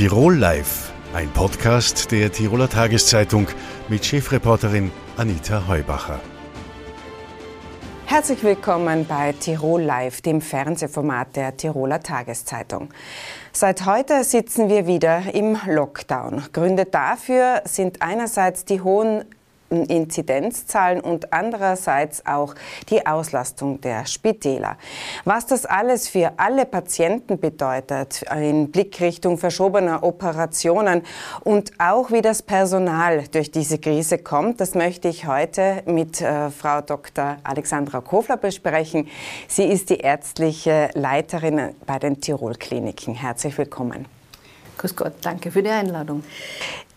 Tirol Live, ein Podcast der Tiroler Tageszeitung mit Chefreporterin Anita Heubacher. Herzlich willkommen bei Tirol Live, dem Fernsehformat der Tiroler Tageszeitung. Seit heute sitzen wir wieder im Lockdown. Gründe dafür sind einerseits die hohen Inzidenzzahlen und andererseits auch die Auslastung der Spitäler. Was das alles für alle Patienten bedeutet in Blickrichtung verschobener Operationen und auch wie das Personal durch diese Krise kommt, das möchte ich heute mit äh, Frau Dr. Alexandra Kofler besprechen. Sie ist die ärztliche Leiterin bei den Tirol Kliniken. Herzlich willkommen. Grüß Gott, danke für die Einladung.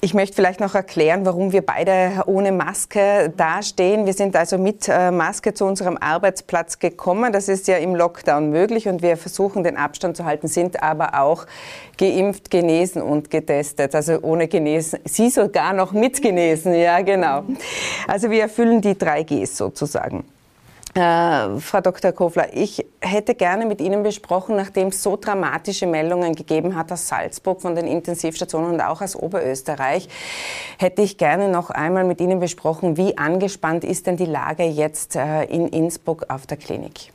Ich möchte vielleicht noch erklären, warum wir beide ohne Maske dastehen. Wir sind also mit äh, Maske zu unserem Arbeitsplatz gekommen. Das ist ja im Lockdown möglich und wir versuchen den Abstand zu halten, sind aber auch geimpft, genesen und getestet. Also ohne genesen, Sie sogar noch mit genesen, ja genau. Also wir erfüllen die drei Gs sozusagen. Äh, Frau Dr. Kofler, ich hätte gerne mit Ihnen besprochen, nachdem es so dramatische Meldungen gegeben hat aus Salzburg von den Intensivstationen und auch aus Oberösterreich, hätte ich gerne noch einmal mit Ihnen besprochen, wie angespannt ist denn die Lage jetzt äh, in Innsbruck auf der Klinik?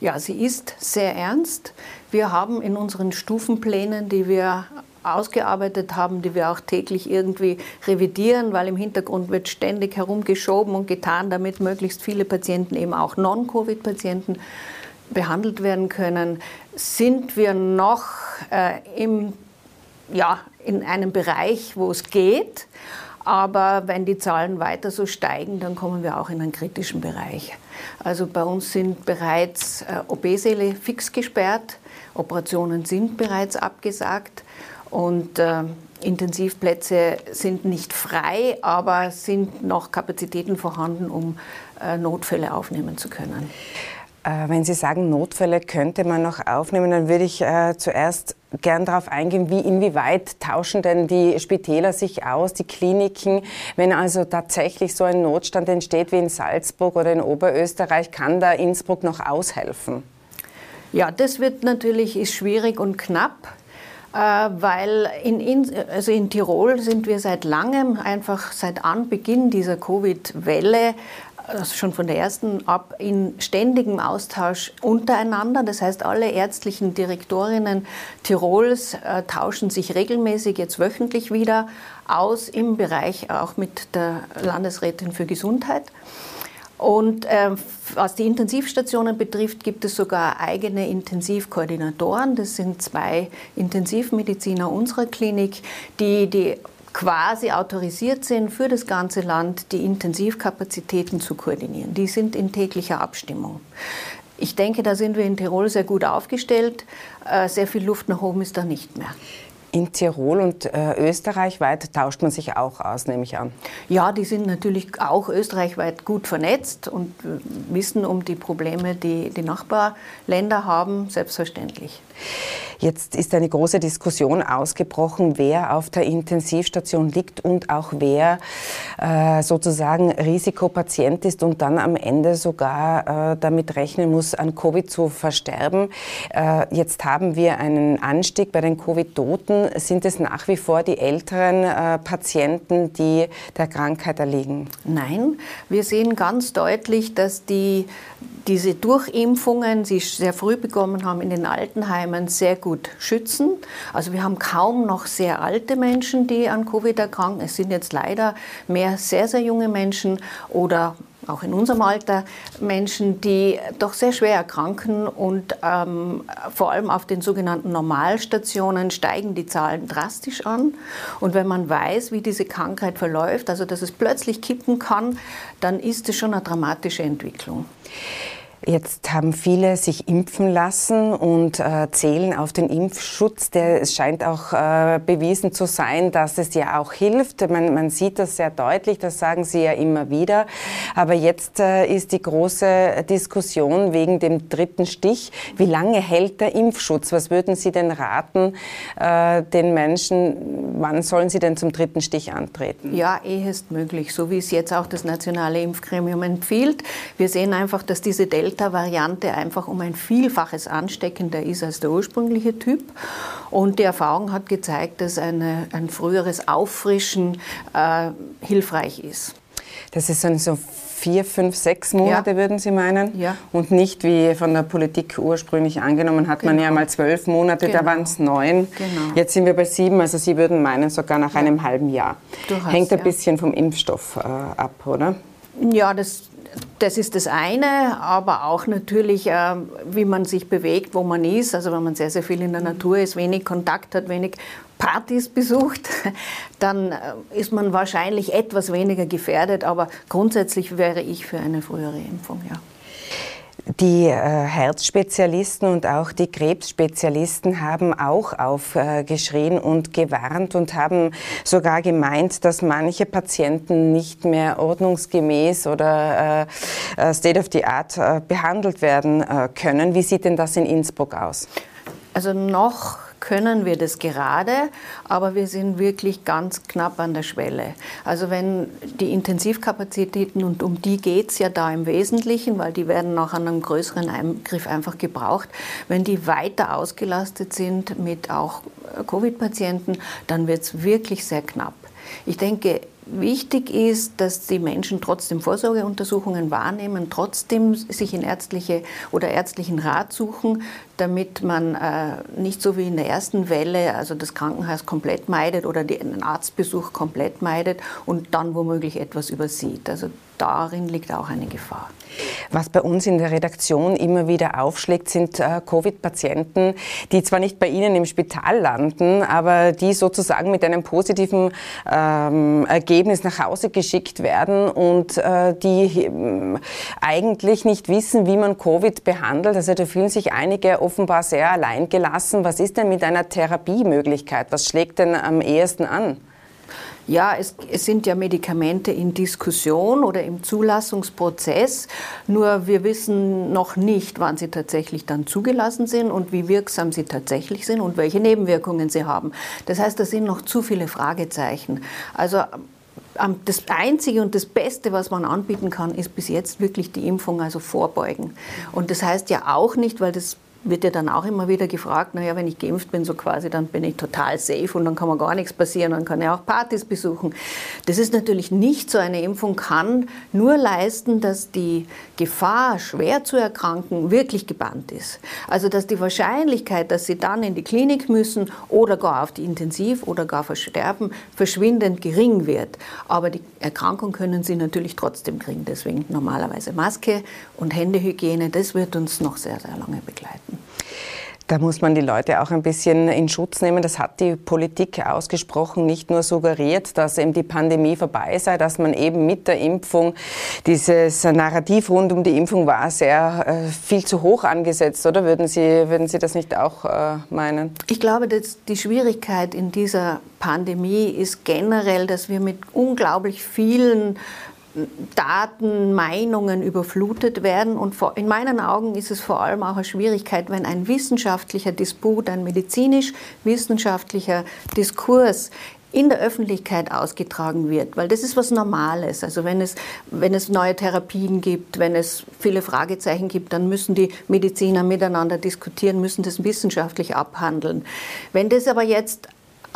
Ja, sie ist sehr ernst. Wir haben in unseren Stufenplänen, die wir ausgearbeitet haben, die wir auch täglich irgendwie revidieren, weil im Hintergrund wird ständig herumgeschoben und getan, damit möglichst viele Patienten, eben auch Non-Covid-Patienten, behandelt werden können, sind wir noch äh, im, ja, in einem Bereich, wo es geht. Aber wenn die Zahlen weiter so steigen, dann kommen wir auch in einen kritischen Bereich. Also bei uns sind bereits äh, OB-Säle fix gesperrt, Operationen sind bereits abgesagt. Und äh, Intensivplätze sind nicht frei, aber sind noch Kapazitäten vorhanden, um äh, Notfälle aufnehmen zu können. Äh, wenn Sie sagen, Notfälle könnte man noch aufnehmen, dann würde ich äh, zuerst gern darauf eingehen, wie inwieweit tauschen denn die Spitäler sich aus, die Kliniken, wenn also tatsächlich so ein Notstand entsteht wie in Salzburg oder in Oberösterreich, kann da Innsbruck noch aushelfen? Ja, das wird natürlich ist schwierig und knapp. Äh, weil in, also in Tirol sind wir seit langem, einfach seit Anbeginn dieser Covid-Welle, also schon von der ersten ab, in ständigem Austausch untereinander. Das heißt, alle ärztlichen Direktorinnen Tirols äh, tauschen sich regelmäßig, jetzt wöchentlich wieder aus im Bereich auch mit der Landesrätin für Gesundheit. Und äh, was die Intensivstationen betrifft, gibt es sogar eigene Intensivkoordinatoren. Das sind zwei Intensivmediziner unserer Klinik, die, die quasi autorisiert sind, für das ganze Land die Intensivkapazitäten zu koordinieren. Die sind in täglicher Abstimmung. Ich denke, da sind wir in Tirol sehr gut aufgestellt. Äh, sehr viel Luft nach oben ist da nicht mehr. In Tirol und äh, österreichweit tauscht man sich auch aus, nehme ich an. Ja, die sind natürlich auch österreichweit gut vernetzt und äh, wissen um die Probleme, die die Nachbarländer haben, selbstverständlich. Jetzt ist eine große Diskussion ausgebrochen, wer auf der Intensivstation liegt und auch wer äh, sozusagen Risikopatient ist und dann am Ende sogar äh, damit rechnen muss, an Covid zu versterben. Äh, jetzt haben wir einen Anstieg bei den Covid-Toten. Sind es nach wie vor die älteren äh, Patienten, die der Krankheit erliegen? Nein, wir sehen ganz deutlich, dass die diese Durchimpfungen, die sehr früh bekommen haben in den Altenheimen, sehr gut schützen. Also wir haben kaum noch sehr alte Menschen, die an Covid erkranken. Es sind jetzt leider mehr sehr, sehr junge Menschen oder auch in unserem Alter Menschen, die doch sehr schwer erkranken und ähm, vor allem auf den sogenannten Normalstationen steigen die Zahlen drastisch an. Und wenn man weiß, wie diese Krankheit verläuft, also dass es plötzlich kippen kann, dann ist es schon eine dramatische Entwicklung. Jetzt haben viele sich impfen lassen und äh, zählen auf den Impfschutz. Der, es scheint auch äh, bewiesen zu sein, dass es ja auch hilft. Man, man, sieht das sehr deutlich, das sagen Sie ja immer wieder. Aber jetzt äh, ist die große Diskussion wegen dem dritten Stich. Wie lange hält der Impfschutz? Was würden Sie denn raten äh, den Menschen? Wann sollen sie denn zum dritten Stich antreten? Ja, ehest möglich, so wie es jetzt auch das nationale Impfgremium empfiehlt. Wir sehen einfach, dass diese Delta Delta-Variante einfach um ein Vielfaches ansteckender ist als der ursprüngliche Typ. Und die Erfahrung hat gezeigt, dass eine, ein früheres Auffrischen äh, hilfreich ist. Das ist dann so vier, fünf, sechs Monate, ja. würden Sie meinen? Ja. Und nicht wie von der Politik ursprünglich angenommen, hat genau. man ja mal zwölf Monate, genau. da waren es neun. Genau. Jetzt sind wir bei sieben, also Sie würden meinen, sogar nach ja. einem halben Jahr. Hast, Hängt ein bisschen vom Impfstoff äh, ab, oder? Ja, das, das ist das eine, aber auch natürlich, äh, wie man sich bewegt, wo man ist. Also wenn man sehr, sehr viel in der Natur ist, wenig Kontakt hat, wenig Partys besucht, dann äh, ist man wahrscheinlich etwas weniger gefährdet. Aber grundsätzlich wäre ich für eine frühere Impfung, ja. Die äh, Herzspezialisten und auch die Krebsspezialisten haben auch aufgeschrien und gewarnt und haben sogar gemeint, dass manche Patienten nicht mehr ordnungsgemäß oder äh, äh State of the Art äh, behandelt werden äh, können. Wie sieht denn das in Innsbruck aus? Also noch können wir das gerade, aber wir sind wirklich ganz knapp an der Schwelle. Also wenn die Intensivkapazitäten, und um die geht es ja da im Wesentlichen, weil die werden nach einem größeren Eingriff einfach gebraucht, wenn die weiter ausgelastet sind mit auch Covid-Patienten, dann wird es wirklich sehr knapp. Ich denke, Wichtig ist, dass die Menschen trotzdem Vorsorgeuntersuchungen wahrnehmen, trotzdem sich in ärztliche oder ärztlichen Rat suchen, damit man äh, nicht so wie in der ersten Welle, also das Krankenhaus komplett meidet oder den Arztbesuch komplett meidet und dann womöglich etwas übersieht. Also darin liegt auch eine Gefahr. Was bei uns in der Redaktion immer wieder aufschlägt, sind äh, Covid-Patienten, die zwar nicht bei Ihnen im Spital landen, aber die sozusagen mit einem positiven ähm, Ergebnis nach Hause geschickt werden und äh, die äh, eigentlich nicht wissen, wie man Covid behandelt. Also da fühlen sich einige offenbar sehr alleingelassen. Was ist denn mit einer Therapiemöglichkeit? Was schlägt denn am ehesten an? Ja, es, es, sind ja Medikamente in Diskussion oder im Zulassungsprozess, nur wir wissen noch nicht, wann sie tatsächlich dann zugelassen sind und wie wirksam sie tatsächlich sind und welche Nebenwirkungen sie haben. Das heißt, da sind noch zu viele Fragezeichen. Also das Einzige und das Beste, was man anbieten kann, ist bis jetzt wirklich die Impfung, also vorbeugen. Und das heißt ja auch nicht, weil das wird ja dann auch immer wieder gefragt, naja, wenn ich geimpft bin, so quasi, dann bin ich total safe und dann kann mir gar nichts passieren, dann kann ich auch Partys besuchen. Das ist natürlich nicht so. Eine Impfung kann nur leisten, dass die Gefahr, schwer zu erkranken, wirklich gebannt ist. Also, dass die Wahrscheinlichkeit, dass sie dann in die Klinik müssen oder gar auf die Intensiv oder gar versterben, verschwindend gering wird. Aber die Erkrankung können sie natürlich trotzdem kriegen. Deswegen normalerweise Maske und Händehygiene, das wird uns noch sehr, sehr lange begleiten. Da muss man die Leute auch ein bisschen in Schutz nehmen. Das hat die Politik ausgesprochen nicht nur suggeriert, dass eben die Pandemie vorbei sei, dass man eben mit der Impfung, dieses Narrativ rund um die Impfung war sehr äh, viel zu hoch angesetzt, oder würden Sie, würden Sie das nicht auch äh, meinen? Ich glaube, dass die Schwierigkeit in dieser Pandemie ist generell, dass wir mit unglaublich vielen Daten, Meinungen überflutet werden. Und in meinen Augen ist es vor allem auch eine Schwierigkeit, wenn ein wissenschaftlicher Disput, ein medizinisch-wissenschaftlicher Diskurs in der Öffentlichkeit ausgetragen wird, weil das ist was Normales. Also wenn es, wenn es neue Therapien gibt, wenn es viele Fragezeichen gibt, dann müssen die Mediziner miteinander diskutieren, müssen das wissenschaftlich abhandeln. Wenn das aber jetzt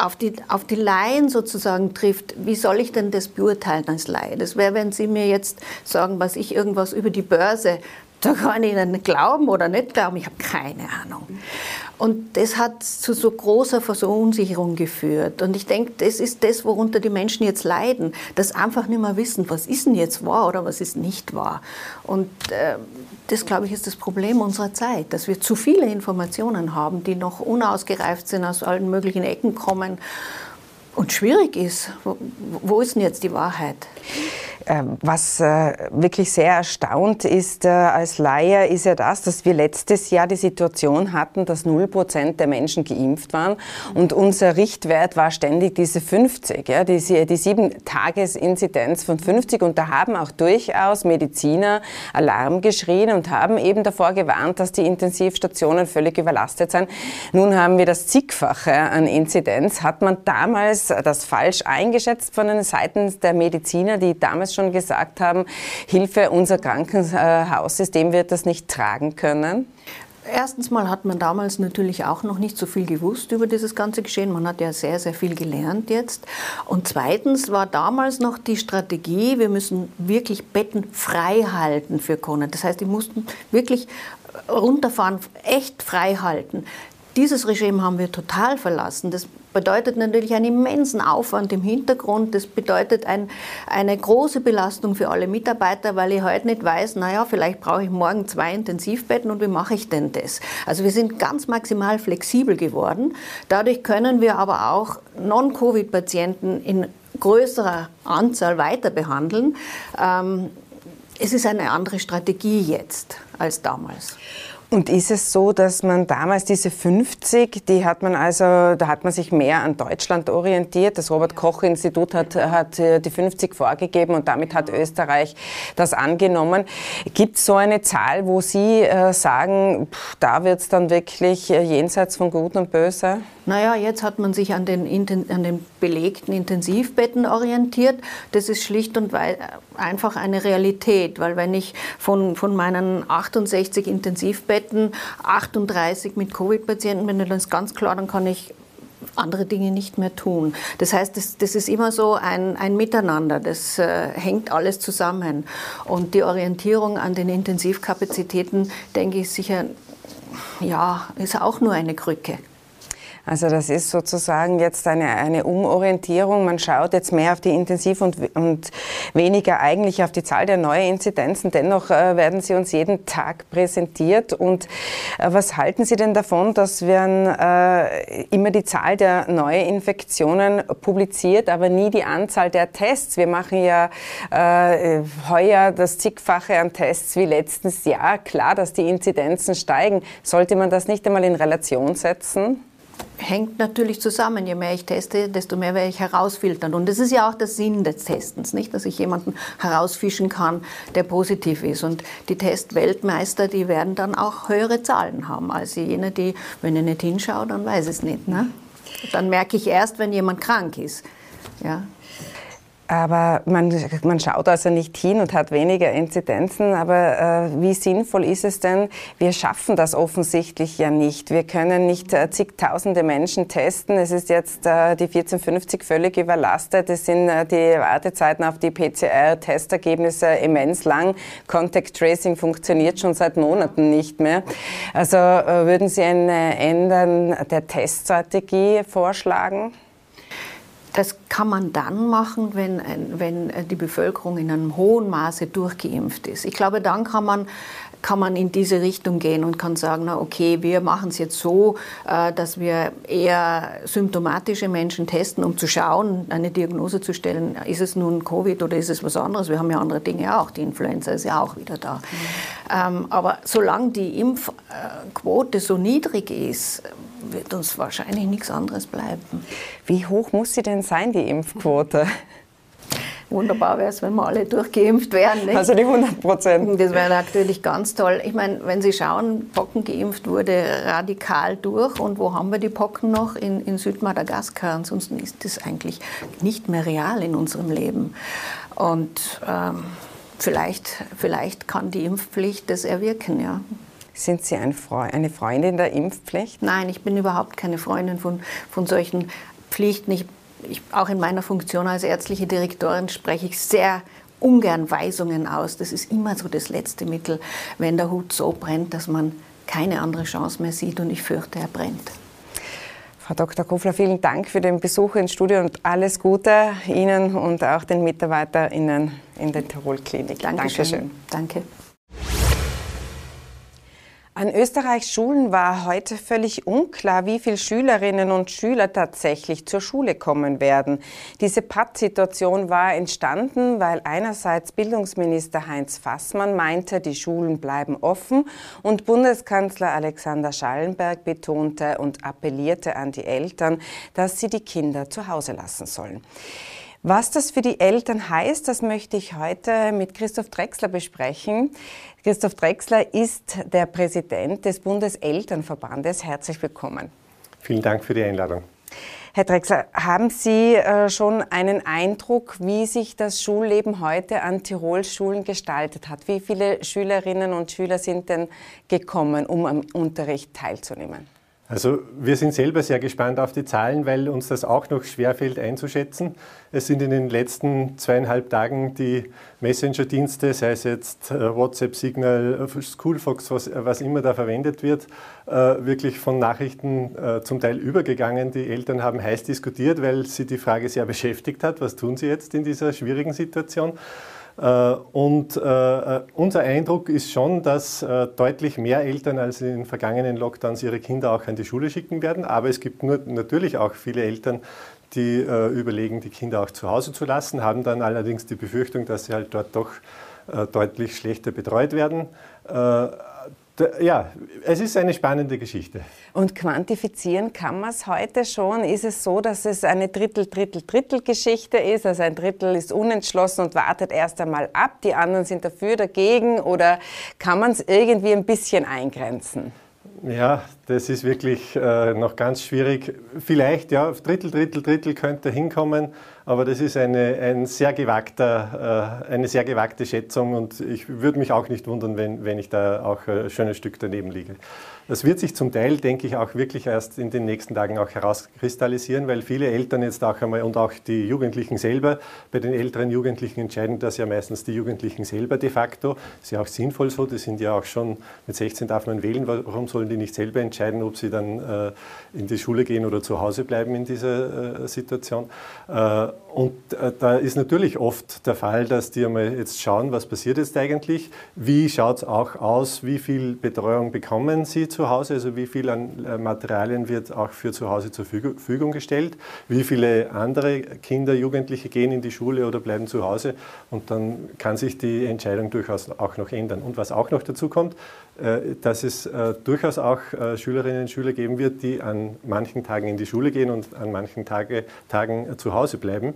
auf die, auf die Laien sozusagen trifft, wie soll ich denn das beurteilen als Laie? Das wäre, wenn Sie mir jetzt sagen, was ich irgendwas über die Börse, da kann ich Ihnen glauben oder nicht glauben, ich habe keine Ahnung. Und das hat zu so großer Verunsicherung geführt. Und ich denke, das ist das, worunter die Menschen jetzt leiden, dass einfach nicht mehr wissen, was ist denn jetzt wahr oder was ist nicht wahr. Und äh, das, glaube ich, ist das Problem unserer Zeit, dass wir zu viele Informationen haben, die noch unausgereift sind, aus allen möglichen Ecken kommen und schwierig ist. Wo, wo ist denn jetzt die Wahrheit? Ähm, was äh, wirklich sehr erstaunt ist äh, als Laie, ist ja das, dass wir letztes Jahr die Situation hatten, dass 0 Prozent der Menschen geimpft waren und unser Richtwert war ständig diese 50, ja, die, die 7-Tages-Inzidenz von 50 und da haben auch durchaus Mediziner Alarm geschrien und haben eben davor gewarnt, dass die Intensivstationen völlig überlastet sind. Nun haben wir das zigfache an Inzidenz. Hat man damals das falsch eingeschätzt von den Seiten der Mediziner, die damals damals schon gesagt haben, Hilfe, unser Krankenhaussystem wird das nicht tragen können? Erstens mal hat man damals natürlich auch noch nicht so viel gewusst über dieses ganze Geschehen. Man hat ja sehr, sehr viel gelernt jetzt. Und zweitens war damals noch die Strategie, wir müssen wirklich Betten frei halten für Corona. Das heißt, die mussten wirklich runterfahren, echt frei halten. Dieses Regime haben wir total verlassen. Das bedeutet natürlich einen immensen Aufwand im Hintergrund. Das bedeutet ein, eine große Belastung für alle Mitarbeiter, weil ich heute nicht weiß, naja, vielleicht brauche ich morgen zwei Intensivbetten und wie mache ich denn das? Also wir sind ganz maximal flexibel geworden. Dadurch können wir aber auch Non-Covid-Patienten in größerer Anzahl weiter behandeln. Ähm, es ist eine andere Strategie jetzt als damals. Und ist es so, dass man damals diese 50, die hat man also, da hat man sich mehr an Deutschland orientiert. Das Robert-Koch-Institut hat, hat äh, die 50 vorgegeben und damit hat Österreich das angenommen. Gibt es so eine Zahl, wo Sie äh, sagen, pff, da wird es dann wirklich äh, jenseits von Gut und Böse? Naja, jetzt hat man sich an den, an den belegten Intensivbetten orientiert. Das ist schlicht und einfach eine Realität, weil wenn ich von, von meinen 68 Intensivbetten 38 mit Covid-Patienten bin, dann ist ganz klar, dann kann ich andere Dinge nicht mehr tun. Das heißt, das, das ist immer so ein, ein Miteinander, das äh, hängt alles zusammen. Und die Orientierung an den Intensivkapazitäten, denke ich sicher, ja, ist auch nur eine Krücke. Also das ist sozusagen jetzt eine, eine Umorientierung. Man schaut jetzt mehr auf die Intensiv- und, und weniger eigentlich auf die Zahl der neuen Inzidenzen. Dennoch äh, werden sie uns jeden Tag präsentiert. Und äh, was halten Sie denn davon, dass werden äh, immer die Zahl der Neuinfektionen publiziert, aber nie die Anzahl der Tests? Wir machen ja äh, heuer das zigfache an Tests wie letztes Jahr. Klar, dass die Inzidenzen steigen. Sollte man das nicht einmal in Relation setzen? Hängt natürlich zusammen. Je mehr ich teste, desto mehr werde ich herausfiltern. Und das ist ja auch der Sinn des Testens, nicht? Dass ich jemanden herausfischen kann, der positiv ist. Und die Testweltmeister, die werden dann auch höhere Zahlen haben als jene, die, wenn ich nicht hinschaue, dann weiß ich es nicht. Ne? Dann merke ich erst, wenn jemand krank ist. Ja. Aber man, man schaut also nicht hin und hat weniger Inzidenzen. Aber äh, wie sinnvoll ist es denn? Wir schaffen das offensichtlich ja nicht. Wir können nicht äh, zigtausende Menschen testen. Es ist jetzt äh, die 1450 völlig überlastet. Es sind äh, die Wartezeiten auf die PCR-Testergebnisse immens lang. Contact Tracing funktioniert schon seit Monaten nicht mehr. Also äh, würden Sie ein Ändern der Teststrategie vorschlagen? Das kann man dann machen, wenn, wenn die Bevölkerung in einem hohen Maße durchgeimpft ist. Ich glaube, dann kann man kann man in diese Richtung gehen und kann sagen, na okay, wir machen es jetzt so, äh, dass wir eher symptomatische Menschen testen, um zu schauen, eine Diagnose zu stellen, ist es nun Covid oder ist es was anderes? Wir haben ja andere Dinge auch, die Influenza ist ja auch wieder da. Mhm. aber solange die Impfquote so niedrig ist, wird uns wahrscheinlich nichts anderes bleiben. Wie hoch muss sie denn sein, die Impfquote? Wunderbar wäre es, wenn wir alle durchgeimpft wären. Nicht? Also die 100 Prozent. Das wäre natürlich ganz toll. Ich meine, wenn Sie schauen, Pocken geimpft wurde radikal durch. Und wo haben wir die Pocken noch? In, in Südmadagaskar. Ansonsten ist das eigentlich nicht mehr real in unserem Leben. Und ähm, vielleicht, vielleicht kann die Impfpflicht das erwirken, ja. Sind Sie ein Freund, eine Freundin der Impfpflicht? Nein, ich bin überhaupt keine Freundin von, von solchen Pflichten. Ich, ich, auch in meiner Funktion als ärztliche Direktorin spreche ich sehr ungern Weisungen aus. Das ist immer so das letzte Mittel, wenn der Hut so brennt, dass man keine andere Chance mehr sieht und ich fürchte, er brennt. Frau Dr. Kofler, vielen Dank für den Besuch ins Studio und alles Gute Ihnen und auch den MitarbeiterInnen in der Tirol-Klinik. Dankeschön. Danke. An Österreichs Schulen war heute völlig unklar, wie viele Schülerinnen und Schüler tatsächlich zur Schule kommen werden. Diese Pattsituation war entstanden, weil einerseits Bildungsminister Heinz Fassmann meinte, die Schulen bleiben offen und Bundeskanzler Alexander Schallenberg betonte und appellierte an die Eltern, dass sie die Kinder zu Hause lassen sollen. Was das für die Eltern heißt, das möchte ich heute mit Christoph Drexler besprechen. Christoph Drexler ist der Präsident des Bundeselternverbandes. Herzlich willkommen. Vielen Dank für die Einladung. Herr Drexler, haben Sie äh, schon einen Eindruck, wie sich das Schulleben heute an Tirol-Schulen gestaltet hat? Wie viele Schülerinnen und Schüler sind denn gekommen, um am Unterricht teilzunehmen? Also wir sind selber sehr gespannt auf die Zahlen, weil uns das auch noch schwerfällt einzuschätzen. Es sind in den letzten zweieinhalb Tagen die Messenger-Dienste, sei es jetzt äh, WhatsApp, Signal, äh, Schoolfox, was, was immer da verwendet wird, äh, wirklich von Nachrichten zum Teil übergegangen. Die Eltern haben heiß diskutiert, weil sie die Frage sehr beschäftigt hat, was tun sie jetzt in dieser schwierigen Situation. Äh, und äh, unser Eindruck ist schon, dass äh, deutlich mehr Eltern als in den vergangenen Lockdowns ihre Kinder auch an die Schule schicken werden. Aber es gibt natürlich auch viele Eltern, die überlegen, die Kinder auch zu Hause zu lassen, haben dann allerdings die Befürchtung, dass sie halt dort doch deutlich schlechter betreut werden ja, es ist eine spannende Geschichte. Und quantifizieren kann man es heute schon? Ist es so, dass es eine Drittel-Drittel-Drittel-Geschichte ist? Also ein Drittel ist unentschlossen und wartet erst einmal ab, die anderen sind dafür, dagegen? Oder kann man es irgendwie ein bisschen eingrenzen? Ja, das ist wirklich äh, noch ganz schwierig. Vielleicht, ja, Drittel, Drittel, Drittel könnte hinkommen, aber das ist eine, ein sehr gewagter, äh, eine sehr gewagte Schätzung und ich würde mich auch nicht wundern, wenn, wenn ich da auch ein schönes Stück daneben liege. Das wird sich zum Teil, denke ich, auch wirklich erst in den nächsten Tagen auch herauskristallisieren, weil viele Eltern jetzt auch einmal und auch die Jugendlichen selber, bei den älteren Jugendlichen entscheiden das ja meistens die Jugendlichen selber de facto. Das ist ja auch sinnvoll so, die sind ja auch schon, mit 16 darf man wählen, warum sollen die nicht selber entscheiden, ob sie dann äh, in die Schule gehen oder zu Hause bleiben in dieser äh, Situation. Äh, und äh, da ist natürlich oft der Fall, dass die einmal jetzt schauen, was passiert jetzt eigentlich, wie schaut es auch aus, wie viel Betreuung bekommen sie zu Hause, also wie viel an äh, Materialien wird auch für zu Hause zur Verfügung gestellt, wie viele andere Kinder, Jugendliche gehen in die Schule oder bleiben zu Hause und dann kann sich die Entscheidung durchaus auch noch ändern. Und was auch noch dazu kommt, äh, dass es durchaus auch Schülerinnen und Schüler geben wird, die an manchen Tagen in die Schule gehen und an manchen Tage, Tagen zu Hause bleiben.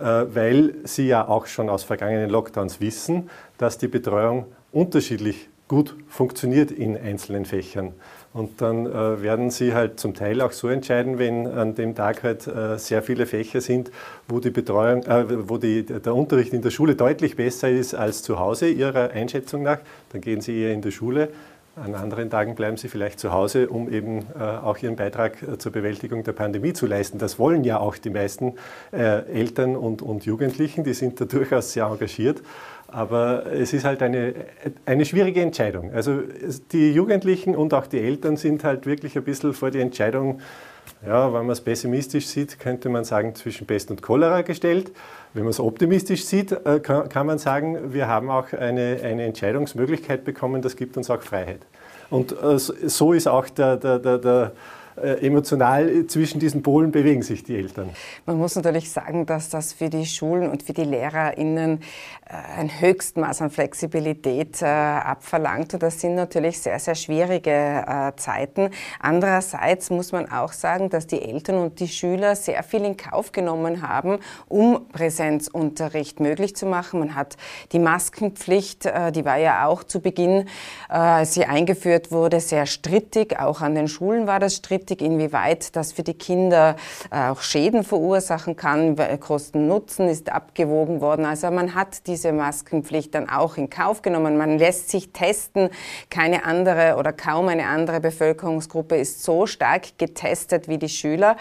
Äh, weil sie ja auch schon aus vergangenen Lockdowns wissen, dass die Betreuung unterschiedlich gut funktioniert in einzelnen Fächern. Und dann äh, werden sie halt zum Teil auch so entscheiden, wenn an dem Tag halt äh, sehr viele Fächer sind, wo die Betreuung, äh, wo die, der Unterricht in der Schule deutlich besser ist als zu Hause, ihrer Einschätzung nach, dann gehen sie eher in die Schule. An anderen Tagen bleiben sie vielleicht zu Hause, um eben äh, auch ihren Beitrag äh, zur Bewältigung der Pandemie zu leisten. Das wollen ja auch die meisten äh, Eltern und, und Jugendlichen, die sind da durchaus sehr engagiert. Aber es ist halt eine, eine schwierige Entscheidung. Also die Jugendlichen und auch die Eltern sind halt wirklich ein bisschen vor die Entscheidung, ja, wenn man es pessimistisch sieht, könnte man sagen, zwischen Pest und Cholera gestellt. Wenn man es optimistisch sieht, äh, kann, man sagen, wir haben auch eine, eine Entscheidungsmöglichkeit bekommen, das gibt uns auch Freiheit. Und äh, so ist auch der, der, der, der emotional zwischen diesen Polen bewegen sich die Eltern. Man muss natürlich sagen, dass das für die Schulen und für die LehrerInnen äh, ein Höchstmaß an Flexibilität äh, abverlangt. Und das sind natürlich sehr, sehr schwierige Zeiten. Andererseits muss man auch sagen, dass die Eltern und die Schüler sehr viel in Kauf genommen haben, um Präsenzunterricht möglich zu machen. Man hat die Maskenpflicht, die war ja auch zu Beginn, als sie eingeführt wurde, sehr strittig. Auch an den Schulen war das strittig strittig, inwieweit das für die Kinder äh, auch Schäden verursachen kann. Kosten-Nutzen ist abgewogen worden. Also man hat diese Maskenpflicht dann auch in Kauf genommen. Man lässt sich testen. Keine andere oder kaum eine andere Bevölkerungsgruppe ist so stark getestet wie die Schüler.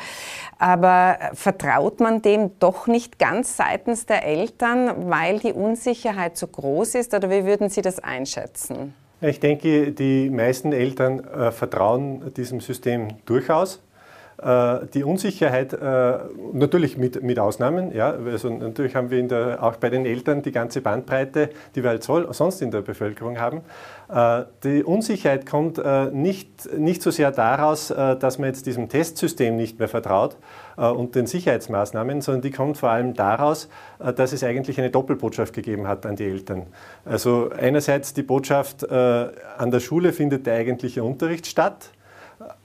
Aber vertraut man dem doch nicht ganz seitens der Eltern, weil die Unsicherheit so groß ist? Oder wie würden Sie das einschätzen? Ich denke, die meisten Eltern äh, vertrauen diesem System durchaus. Äh, die Unsicherheit, äh, natürlich mit, mit Ausnahmen, ja, also natürlich haben wir der, auch bei den Eltern die ganze Bandbreite, die wir halt sonst in der Bevölkerung haben. Äh, die Unsicherheit kommt nicht, nicht so sehr daraus, dass man jetzt diesem Testsystem nicht mehr vertraut und den Sicherheitsmaßnahmen, sondern die kommt vor allem daraus, dass es eigentlich eine Doppelbotschaft gegeben hat an die Eltern. Also einerseits die Botschaft, an der Schule findet der eigentliche Unterricht statt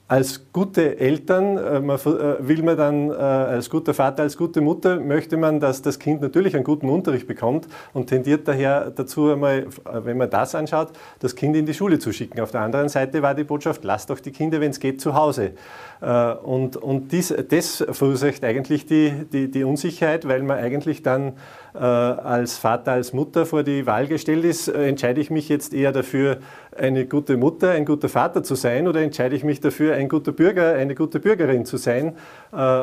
als gute Eltern äh, äh, will man dann, äh, als guter Vater, als gute Mutter, möchte man, dass das Kind natürlich einen guten Unterricht bekommt und tendiert daher dazu, einmal, wenn man das anschaut, das Kind in die Schule zu schicken. Auf der anderen Seite war die Botschaft, lasst doch die Kinder, wenn es geht, zu Hause. Und, und dies, das verursacht eigentlich die, die, die Unsicherheit, weil man eigentlich dann als Vater, als Mutter vor die Wahl gestellt ist, entscheide ich mich jetzt eher dafür, eine gute Mutter, ein guter Vater zu sein oder entscheide ich mich dafür, ein guter Bürger, eine gute Bürgerin zu sein. Äh,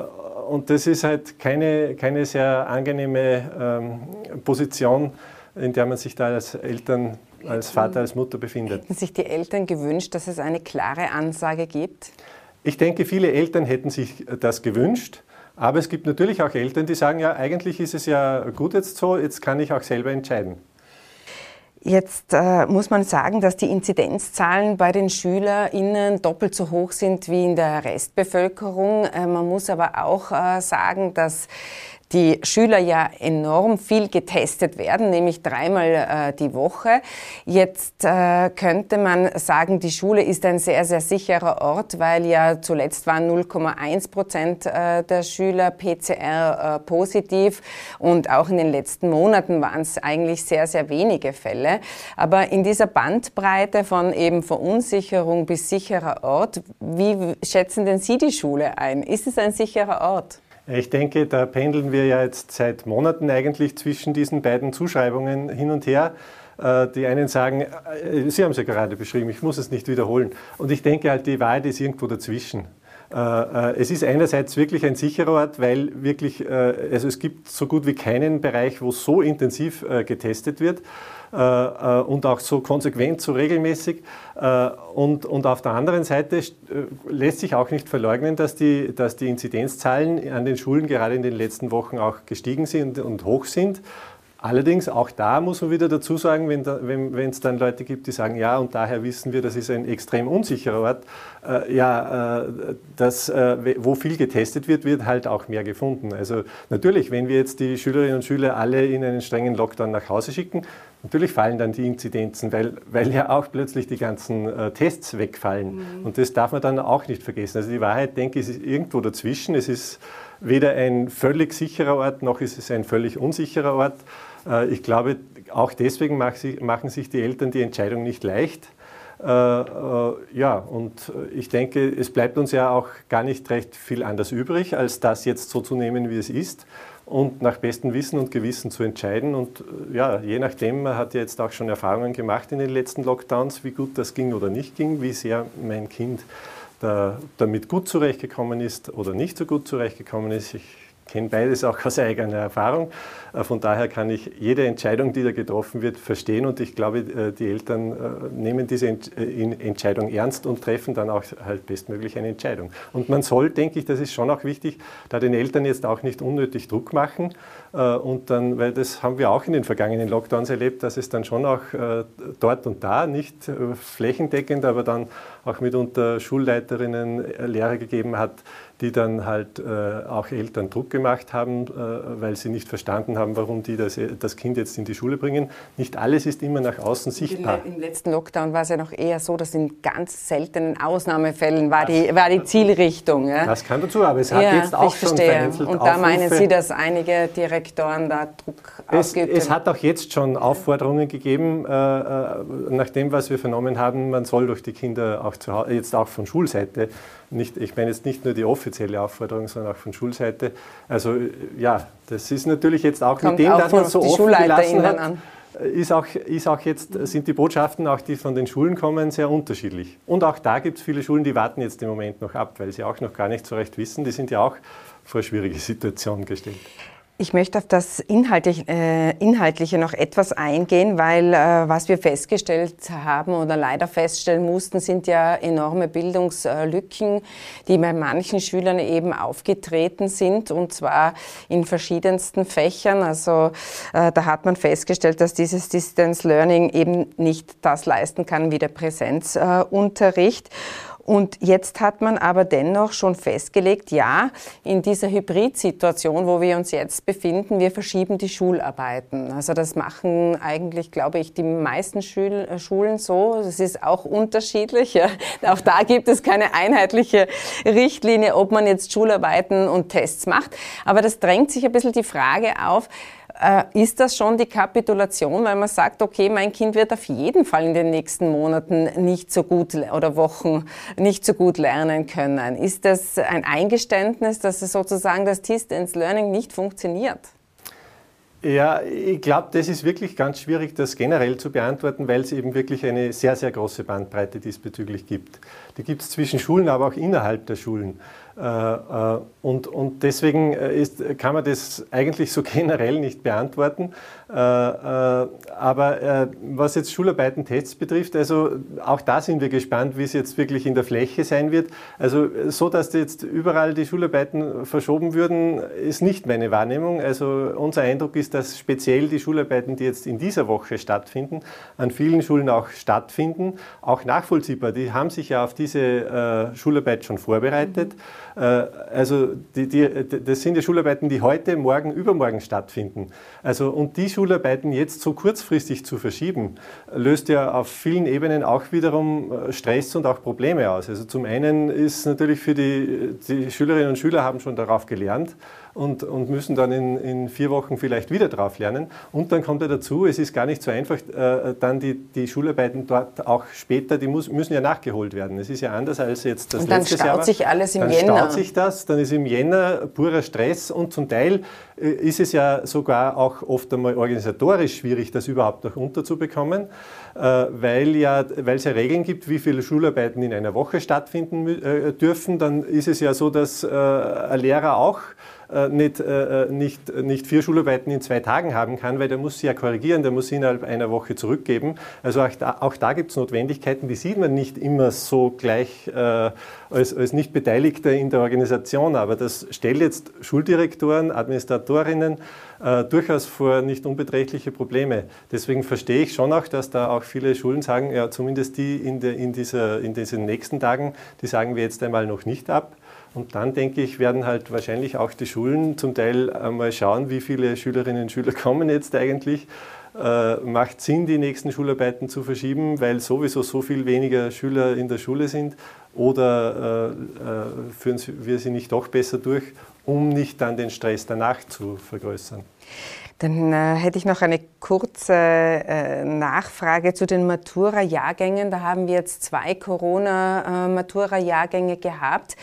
und das ist halt keine, keine sehr angenehme ähm, Position, in der man sich da als Eltern, als Vater, als Mutter befindet. Hätten sich die Eltern gewünscht, dass es eine klare Ansage gibt? Ich denke, viele Eltern hätten sich das gewünscht. Aber es gibt natürlich auch Eltern, die sagen, ja, eigentlich ist es ja gut jetzt so, jetzt kann ich auch selber entscheiden. Jetzt äh, muss man sagen, dass die Inzidenzzahlen bei den SchülerInnen doppelt so hoch sind wie in der Restbevölkerung. Äh, man muss aber auch äh, sagen, dass die Schüler ja enorm viel getestet werden, nämlich dreimal äh, die Woche. Jetzt äh, könnte man sagen, die Schule ist ein sehr, sehr sicherer Ort, weil ja zuletzt waren 0,1 Prozent äh, der Schüler PCR äh, positiv und auch in den letzten Monaten waren es eigentlich sehr, sehr wenige Fälle. Aber in dieser Bandbreite von eben Verunsicherung bis sicherer Ort, wie schätzen denn Sie die Schule ein? Ist es ein sicherer Ort? Ich denke, da pendeln wir ja jetzt seit Monaten eigentlich zwischen diesen beiden Zuschreibungen hin und her. Äh, die einen sagen, äh, Sie haben es ja gerade beschrieben, ich muss es nicht wiederholen. Und ich denke halt, die Wahrheit ist irgendwo dazwischen. Äh, es ist einerseits wirklich ein sicherer Ort, weil wirklich, also es gibt so gut wie keinen Bereich, wo so intensiv getestet wird. Äh, äh, und auch so konsequent, so regelmäßig. Äh, und, und auf der anderen Seite lässt sich auch nicht verleugnen, dass die, dass die Inzidenzzahlen an den Schulen gerade in den letzten Wochen auch gestiegen sind und hoch sind. Allerdings, auch da muss man wieder dazu sagen, wenn es wenn, dann Leute gibt, die sagen, ja, und daher wissen wir, das ist ein extrem unsicherer Ort, äh, ja, äh, das, äh, wo viel getestet wird, wird halt auch mehr gefunden. Also natürlich, wenn wir jetzt die Schülerinnen und Schüler alle in einen strengen Lockdown nach Hause schicken, Natürlich fallen dann die Inzidenzen, weil, weil ja auch plötzlich die ganzen äh, Tests wegfallen. Mhm. Und das darf man dann auch nicht vergessen. Also die Wahrheit, denke ich, ist irgendwo dazwischen. Es ist weder ein völlig sicherer Ort, noch ist es ein völlig unsicherer Ort. Äh, ich glaube, auch deswegen machen sich die Eltern die Entscheidung nicht leicht. Äh, äh, ja, und ich denke, es bleibt uns ja auch gar nicht recht viel anders übrig, als das jetzt so zu nehmen, wie es ist und nach bestem Wissen und Gewissen zu entscheiden. Und ja, je nachdem, man hat ja jetzt auch schon Erfahrungen gemacht in den letzten Lockdowns, wie gut das ging oder nicht ging, wie sehr mein Kind da, damit gut zurechtgekommen ist oder nicht so gut zurechtgekommen ist. Ich kenne beides auch aus eigener Erfahrung. Äh, von daher kann ich jede Entscheidung, die da getroffen wird, verstehen und ich glaube, äh, die Eltern äh, nehmen diese Entscheidung ernst und treffen dann auch halt bestmöglich eine Entscheidung. Und man soll, denke ich, das ist schon auch wichtig, da den Eltern jetzt auch nicht unnötig Druck machen und dann, weil das haben wir auch in den vergangenen Lockdowns erlebt, dass es dann schon auch dort und da, nicht flächendeckend, aber dann auch mitunter Schulleiterinnen, Lehrer gegeben hat, die dann halt äh, auch Eltern Druck gemacht haben, äh, weil sie nicht verstanden haben, warum die das, das, Kind jetzt in die Schule bringen. Nicht alles ist immer nach außen sichtbar. Im letzten Lockdown war es ja noch eher so, dass in ganz seltenen Ausnahmefällen war, die, war die Zielrichtung. Ja? Das kann dazu, aber es hat ja, jetzt auch schon vereinzelt Und da Aufrufe. meinen Sie, dass einige Direktoren da Druck es, es hat auch jetzt schon Aufforderungen gegeben, äh, äh, nach dem, was wir vernommen haben, man soll durch die Kinder auch zu, jetzt auch von Schulseite nicht, ich meine jetzt nicht nur die offizielle Aufforderung, sondern auch von Schulseite. Also ja, das ist natürlich jetzt auch Kommt mit dem, dass man so offen gelassen hat, an. Ist auch, ist auch jetzt, sind die Botschaften, auch die von den Schulen kommen, sehr unterschiedlich. Und auch da gibt es viele Schulen, die warten jetzt im Moment noch ab, weil sie auch noch gar nicht so recht wissen. Die sind ja auch vor schwierige Situationen gestellt. Ich möchte auf das Inhaltliche, äh, Inhaltliche noch etwas eingehen, weil äh, was wir festgestellt haben oder leider feststellen mussten, sind ja enorme Bildungslücken, die bei manchen Schülern eben aufgetreten sind und zwar in verschiedensten Fächern. Also äh, da hat man festgestellt, dass dieses Distance Learning eben nicht das leisten kann wie der Präsenzunterricht. Und jetzt hat man aber dennoch schon festgelegt, ja, in dieser Hybridsituation, wo wir uns jetzt befinden, wir verschieben die Schularbeiten. Also das machen eigentlich, glaube ich, die meisten Schul Schulen so. Das ist auch unterschiedlich. Ja. Auch da gibt es keine einheitliche Richtlinie, ob man jetzt Schularbeiten und Tests macht. Aber das drängt sich ein bisschen die Frage auf, äh, ist das schon die Kapitulation, weil man sagt, okay, mein Kind wird auf jeden Fall in den nächsten Monaten nicht so gut oder Wochen nicht so gut lernen können? Ist das ein Eingeständnis, dass es sozusagen das Distance Learning nicht funktioniert? Ja, ich glaube, das ist wirklich ganz schwierig, das generell zu beantworten, weil es eben wirklich eine sehr, sehr große Bandbreite diesbezüglich gibt. Die gibt es zwischen Schulen, aber auch innerhalb der Schulen. Äh, äh, und, und deswegen äh, ist, kann man das eigentlich so generell nicht beantworten. Aber was jetzt Schularbeiten-Tests betrifft, also auch da sind wir gespannt, wie es jetzt wirklich in der Fläche sein wird. Also so, dass jetzt überall die Schularbeiten verschoben würden, ist nicht meine Wahrnehmung. Also unser Eindruck ist, dass speziell die Schularbeiten, die jetzt in dieser Woche stattfinden, an vielen Schulen auch stattfinden, auch nachvollziehbar. Die haben sich ja auf diese Schularbeit schon vorbereitet. Äh, also die, die, das sind ja Schularbeiten, die heute, morgen, übermorgen stattfinden. Also und die Schularbeiten jetzt so kurzfristig zu verschieben, löst ja auf vielen Ebenen auch wiederum äh, Stress und auch Probleme aus. Also zum einen ist natürlich für die, die Schülerinnen und Schüler haben schon darauf gelernt, und, und müssen dann in, in, vier Wochen vielleicht wieder drauf lernen. Und dann kommt ja dazu, es ist gar nicht so einfach, äh, dann die, die Schularbeiten dort auch später, die muss, müssen ja nachgeholt werden. Es ist ja anders als jetzt das und dann letzte staut Jahr. sich alles im dann Jänner. Dann staut sich das, dann ist im Jänner purer Stress und zum Teil äh, ist es ja sogar auch oft einmal organisatorisch schwierig, das überhaupt noch unterzubekommen, äh, weil, ja, weil es ja Regeln gibt, wie viele Schularbeiten in einer Woche stattfinden äh, dürfen. Dann ist es ja so, dass ein Lehrer auch äh, nicht, äh, äh, nicht, nicht vier Schularbeiten in zwei Tagen haben kann, weil der muss sie ja korrigieren, der muss sie innerhalb einer Woche zurückgeben. Also auch da, auch da gibt es Notwendigkeiten, die sieht man nicht immer so gleich äh, als, als Nicht-Beteiligter in der Organisation, aber das stellt jetzt Schuldirektoren, Administratorinnen äh, durchaus vor nicht unbeträchtliche Probleme. Deswegen verstehe ich schon auch, dass da auch viele Schulen sagen, ja zumindest die in, der, in, dieser, in diesen nächsten Tagen, die sagen wir jetzt einmal noch nicht ab. Und dann denke ich, werden halt wahrscheinlich auch die Schulen zum Teil einmal schauen, wie viele Schülerinnen und Schüler kommen jetzt eigentlich. Äh, macht Sinn, die nächsten Schularbeiten zu verschieben, weil sowieso so viel weniger Schüler in der Schule sind? Oder äh, äh führen wir sie nicht doch besser durch, um nicht dann den Stress danach zu vergrößern? Dann äh, hätte ich noch eine kurze äh, Nachfrage zu den Matura-Jahrgängen. Da haben wir jetzt zwei Corona-Matura-Jahrgänge gehabt.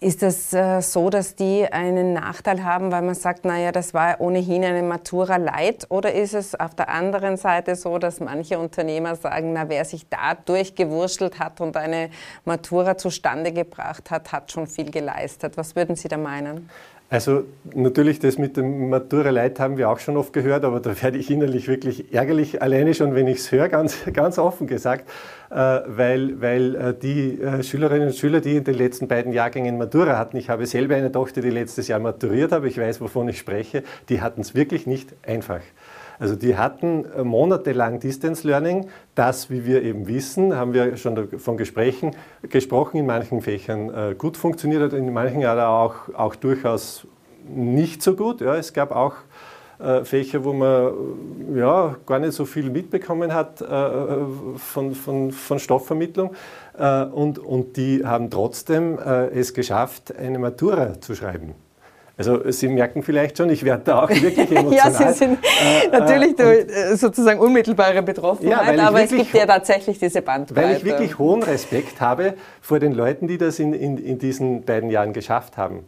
Ist das äh, so, dass die einen Nachteil haben, weil man sagt, naja, das war ohnehin eine Matura Light? Oder ist es auf der anderen Seite so, dass manche Unternehmer sagen, na, wer sich da durchgewurschtelt hat und eine Matura zustande gebracht hat, hat schon viel geleistet? Was würden Sie da meinen? Also natürlich, das mit dem Matura Leid haben wir auch schon oft gehört, aber da werde ich innerlich wirklich ärgerlich, alleine schon, wenn ich es höre, ganz, ganz offen gesagt, weil, weil äh, die äh, Schülerinnen und Schüler, die in den letzten beiden Jahrgängen Matura hatten, ich habe selber eine Tochter, die letztes Jahr maturiert habe, ich weiß, wovon ich spreche, die hatten es wirklich nicht einfach. Also die hatten äh, monatelang Distance Learning. Das, wie wir eben wissen, haben wir schon von Gesprächen gesprochen, in manchen Fächern äh, gut funktioniert hat, in manchen Jahren auch, auch durchaus nicht so gut. Ja, es gab auch äh, Fächer, wo man ja, gar nicht so viel mitbekommen hat von, von, von Stoffvermittlung. und, und die haben trotzdem es geschafft, eine Matura zu schreiben. Also Sie merken vielleicht schon, ich werde da auch wirklich emotional. ja, Sie sind äh, natürlich äh, sozusagen unmittelbare Betroffenheit, ja, aber es gibt ja tatsächlich diese Bandbreite. Weil ich wirklich hohen Respekt habe vor den Leuten, die das in, in, in diesen beiden Jahren geschafft haben.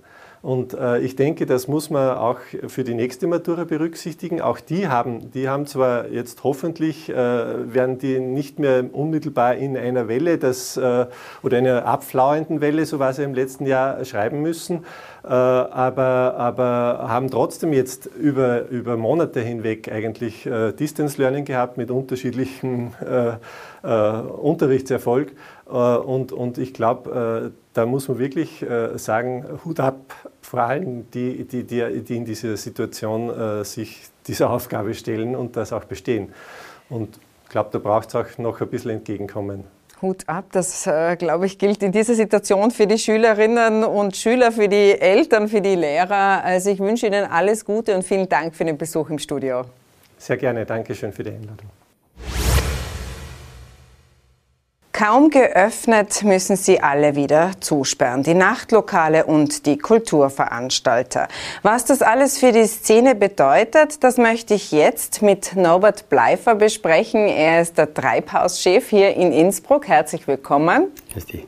Und äh, ich denke, das muss man auch für die nächste Matura berücksichtigen. Auch die haben, die haben zwar jetzt hoffentlich, äh, werden die nicht mehr unmittelbar in einer Welle das, äh, oder einer abflauenden Welle, so war ja im letzten Jahr, schreiben müssen, äh, aber, aber haben trotzdem jetzt über, über Monate hinweg eigentlich äh, Distance Learning gehabt mit unterschiedlichem äh, Unterrichtserfolg. Und, und ich glaube, da muss man wirklich sagen, Hut ab vor allem die, die, die, die in dieser Situation äh, sich dieser Aufgabe stellen und das auch bestehen. Und ich glaube, da braucht es auch noch ein bisschen Entgegenkommen. Hut ab, das äh, glaube ich gilt in dieser Situation für die Schülerinnen und Schüler, für die Eltern, für die Lehrer. Also ich wünsche Ihnen alles Gute und vielen Dank für den Besuch im Studio. Sehr gerne, Dankeschön für die Einladung. Kaum geöffnet müssen sie alle wieder zusperren, die Nachtlokale und die Kulturveranstalter. Was das alles für die Szene bedeutet, das möchte ich jetzt mit Norbert Bleifer besprechen. Er ist der Treibhauschef hier in Innsbruck. Herzlich willkommen. Christi.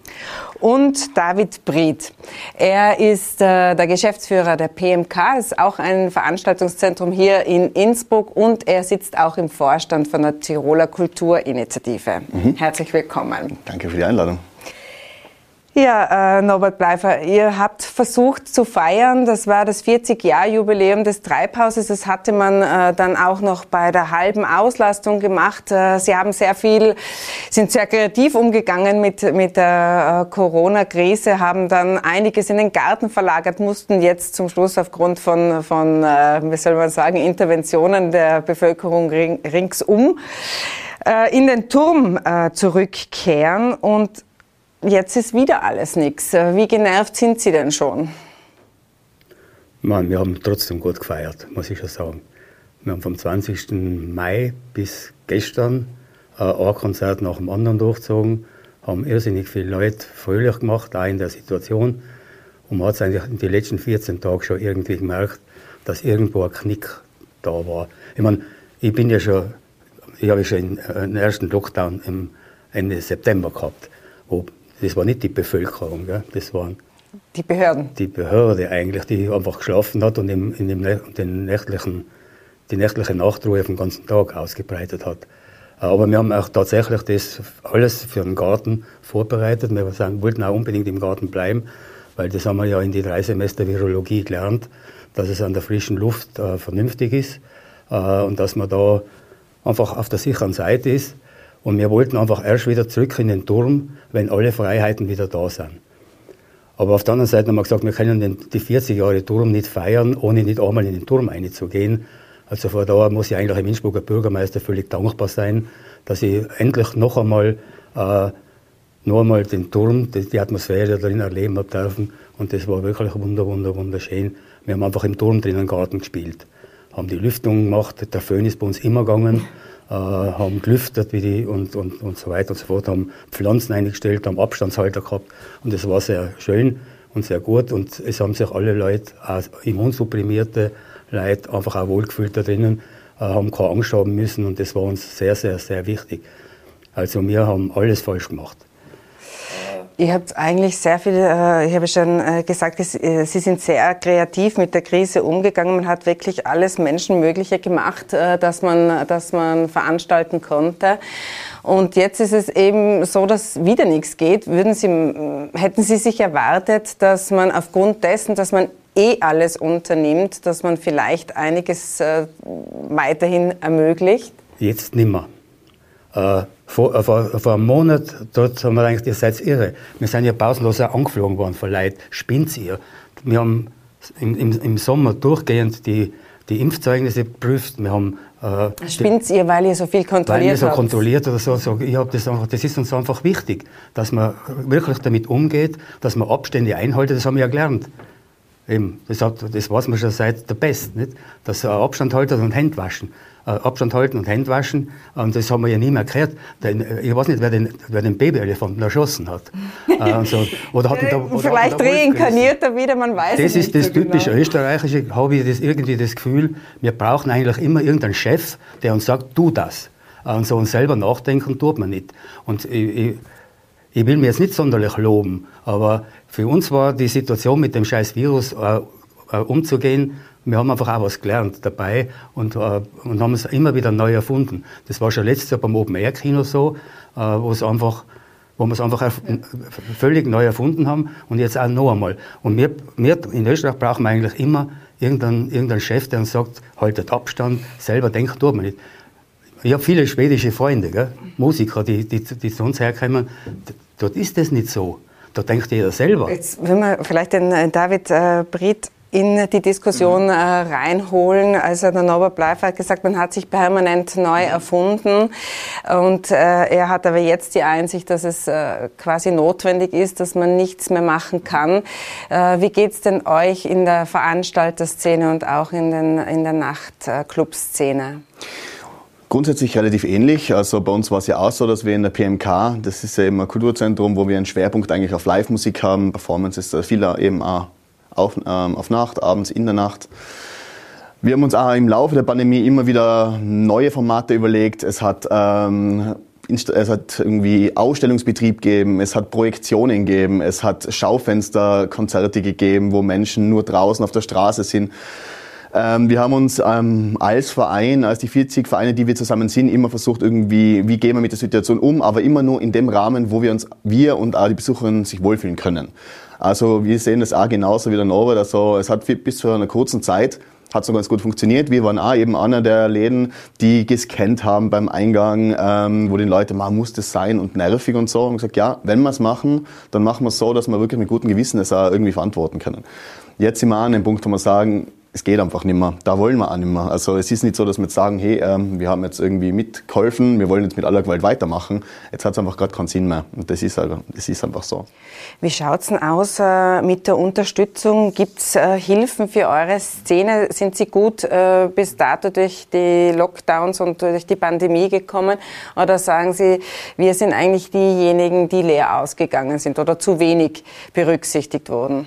Und David Bried. Er ist äh, der Geschäftsführer der PMK, ist auch ein Veranstaltungszentrum hier in Innsbruck und er sitzt auch im Vorstand von der Tiroler Kulturinitiative. Mhm. Herzlich willkommen. Danke für die Einladung. Ja, äh, Norbert Bleifer, ihr habt versucht zu feiern. Das war das 40-Jahr-Jubiläum des Treibhauses. Das hatte man äh, dann auch noch bei der halben Auslastung gemacht. Äh, Sie haben sehr viel, sind sehr kreativ umgegangen mit, mit der äh, Corona-Krise, haben dann einiges in den Garten verlagert, mussten jetzt zum Schluss aufgrund von, von äh, wie soll man sagen, Interventionen der Bevölkerung ring, ringsum äh, in den Turm zurückkehren und Jetzt ist wieder alles nichts. Wie genervt sind Sie denn schon? Mann, wir haben trotzdem gut gefeiert, muss ich schon sagen. Wir haben vom 20. Mai bis gestern äh, ein Konzert nach dem anderen durchgezogen, haben irrsinnig viele Leute fröhlich gemacht, auch in der Situation. Und man hat es eigentlich in den letzten 14 Tagen schon irgendwie gemerkt, dass irgendwo ein Knick da war. Ich meine, ich bin ja schon, ich habe schon den ersten Lockdown im Ende September gehabt, wo das war nicht die Bevölkerung, gell? das waren die Behörden. Die Behörde eigentlich, die einfach geschlafen hat und im, in dem, den nächtlichen, die nächtliche Nachtruhe den ganzen Tag ausgebreitet hat. Aber wir haben auch tatsächlich das alles für den Garten vorbereitet. Wir sagen, wollten auch unbedingt im Garten bleiben, weil das haben wir ja in die drei Semester Virologie gelernt, dass es an der frischen Luft äh, vernünftig ist äh, und dass man da einfach auf der sicheren Seite ist. Und wir wollten einfach erst wieder zurück in den Turm, wenn alle Freiheiten wieder da sind. Aber auf der anderen Seite haben wir gesagt, wir können den, die 40 Jahre Turm nicht feiern, ohne nicht einmal in den Turm einzugehen. Also von daher muss ich eigentlich im Innsbrucker Bürgermeister völlig dankbar sein, dass ich endlich noch einmal, äh, noch einmal den Turm, die, die Atmosphäre drin erleben habe dürfen. Und das war wirklich wunder, wunder, wunderschön. Wir haben einfach im Turm drinnen Garten gespielt, haben die Lüftung gemacht, der Föhn ist bei uns immer gegangen haben gelüftet wie die und, und, und so weiter und so fort, haben Pflanzen eingestellt, haben Abstandshalter gehabt und es war sehr schön und sehr gut und es haben sich alle Leute, auch immunsupprimierte Leute, einfach auch wohlgefühlt da drinnen, äh, haben keine Angst haben müssen und das war uns sehr, sehr, sehr wichtig. Also wir haben alles falsch gemacht. Ihr habt eigentlich sehr viel, äh, ich habe schon äh, gesagt, äh, Sie sind sehr kreativ mit der Krise umgegangen. Man hat wirklich alles Menschenmögliche gemacht, dass man, dass man veranstalten konnte. Und jetzt ist es eben so, dass wieder nichts geht. Würden Sie, hätten Sie sich erwartet, dass man aufgrund dessen, dass man eh alles unternimmt, dass man vielleicht einiges weiterhin ermöglicht? Jetzt nimmer. Vor, äh, vor, vor, einem Monat, dort haben wir gedacht, ihr seid irre. Wir sind ja pausenlos angeflogen worden von Leuten. Spinnt ihr? Wir haben im, im, im Sommer durchgehend die, die Impfzeugnisse geprüft. Wir haben, äh, Spinnt ihr, weil ihr so viel kontrolliert Weil wir so habt? kontrolliert oder so. so ich hab das, einfach, das ist uns einfach wichtig, dass man wirklich damit umgeht, dass man Abstände einhaltet. Das haben wir ja gelernt. Eben, das, hat, das weiß man schon seit der Pest, nicht? dass er Abstand haltet und Hände waschen. Äh, Abstand halten und Hände waschen. Und das haben wir ja nie mehr erklärt. Denn, äh, ich weiß nicht, wer den, wer den Babyelefanten erschossen hat. also, oder hat da, oder Vielleicht reinkarniert er wieder, man weiß Das ist das so typische genau. Österreichische, habe ich das irgendwie das Gefühl, wir brauchen eigentlich immer irgendeinen Chef, der uns sagt, tu das. Und so uns selber nachdenken tut man nicht. Und ich, ich, ich will mir jetzt nicht sonderlich loben, aber für uns war die Situation mit dem scheiß Virus äh, äh, umzugehen wir haben einfach auch was gelernt dabei und, äh, und haben es immer wieder neu erfunden. Das war schon letztes Jahr beim Open Air Kino so, äh, wo es einfach wo wir es einfach völlig neu erfunden haben und jetzt auch noch einmal. Und wir, wir in Österreich brauchen wir eigentlich immer irgendeinen, irgendeinen Chef, der uns sagt, haltet Abstand, selber denken tut man nicht. Ich habe viele schwedische Freunde, gell? Musiker, die, die, die zu uns herkommen. Dort ist das nicht so. Da denkt jeder selber. Jetzt, wenn wir vielleicht den äh, David äh, Britt in die Diskussion mhm. äh, reinholen. Also der Norbert Bleifer hat gesagt, man hat sich permanent neu erfunden und äh, er hat aber jetzt die Einsicht, dass es äh, quasi notwendig ist, dass man nichts mehr machen kann. Äh, wie geht's denn euch in der Veranstalterszene und auch in, den, in der Nachtclub-Szene? Grundsätzlich relativ ähnlich. Also bei uns war es ja auch so, dass wir in der PMK, das ist ja eben ein Kulturzentrum, wo wir einen Schwerpunkt eigentlich auf Live-Musik haben. Performance ist viel eben auch auf, ähm, auf Nacht, abends in der Nacht. Wir haben uns auch im Laufe der Pandemie immer wieder neue Formate überlegt. Es hat, ähm, es hat irgendwie Ausstellungsbetrieb gegeben, es hat Projektionen gegeben, es hat Schaufensterkonzerte gegeben, wo Menschen nur draußen auf der Straße sind. Ähm, wir haben uns ähm, als Verein, als die 40 Vereine, die wir zusammen sind, immer versucht, irgendwie, wie gehen wir mit der Situation um, aber immer nur in dem Rahmen, wo wir uns, wir und auch die Besucherinnen sich wohlfühlen können. Also wir sehen das auch genauso wie der Norbert. Also es hat bis zu einer kurzen Zeit hat so ganz gut funktioniert. Wir waren auch eben einer der Läden, die gescannt haben beim Eingang, ähm, wo die Leute, man muss das sein und nervig und so. Und gesagt, ja, wenn wir es machen, dann machen wir es so, dass wir wirklich mit gutem Gewissen das auch irgendwie verantworten können. Jetzt sind wir an dem Punkt, wo wir sagen, es geht einfach nicht mehr. Da wollen wir auch nicht mehr. Also es ist nicht so, dass wir jetzt sagen, hey, ähm, wir haben jetzt irgendwie mitgeholfen, wir wollen jetzt mit aller Gewalt weitermachen. Jetzt hat es einfach gerade keinen Sinn mehr. Und das ist, also, das ist einfach so. Wie schaut es denn aus äh, mit der Unterstützung? Gibt es äh, Hilfen für eure Szene? Sind sie gut äh, bis dato durch die Lockdowns und durch die Pandemie gekommen? Oder sagen Sie, wir sind eigentlich diejenigen, die leer ausgegangen sind oder zu wenig berücksichtigt wurden?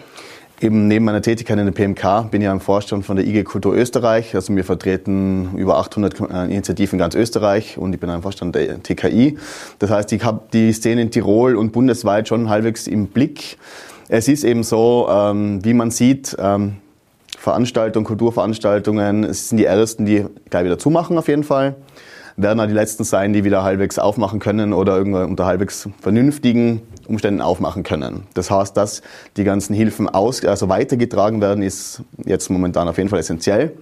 Eben neben meiner Tätigkeit in der PMK bin ich ja im Vorstand von der IG Kultur Österreich. Also wir vertreten über 800 äh, Initiativen in ganz Österreich und ich bin im Vorstand der TKI. Das heißt, ich habe die Szene in Tirol und bundesweit schon halbwegs im Blick. Es ist eben so, ähm, wie man sieht, ähm, Veranstaltungen, Kulturveranstaltungen sind die ersten, die gleich wieder zumachen auf jeden Fall werden auch die letzten sein, die wieder halbwegs aufmachen können oder irgendwann unter halbwegs vernünftigen Umständen aufmachen können. Das heißt, dass die ganzen Hilfen aus, also weitergetragen werden, ist jetzt momentan auf jeden Fall essentiell.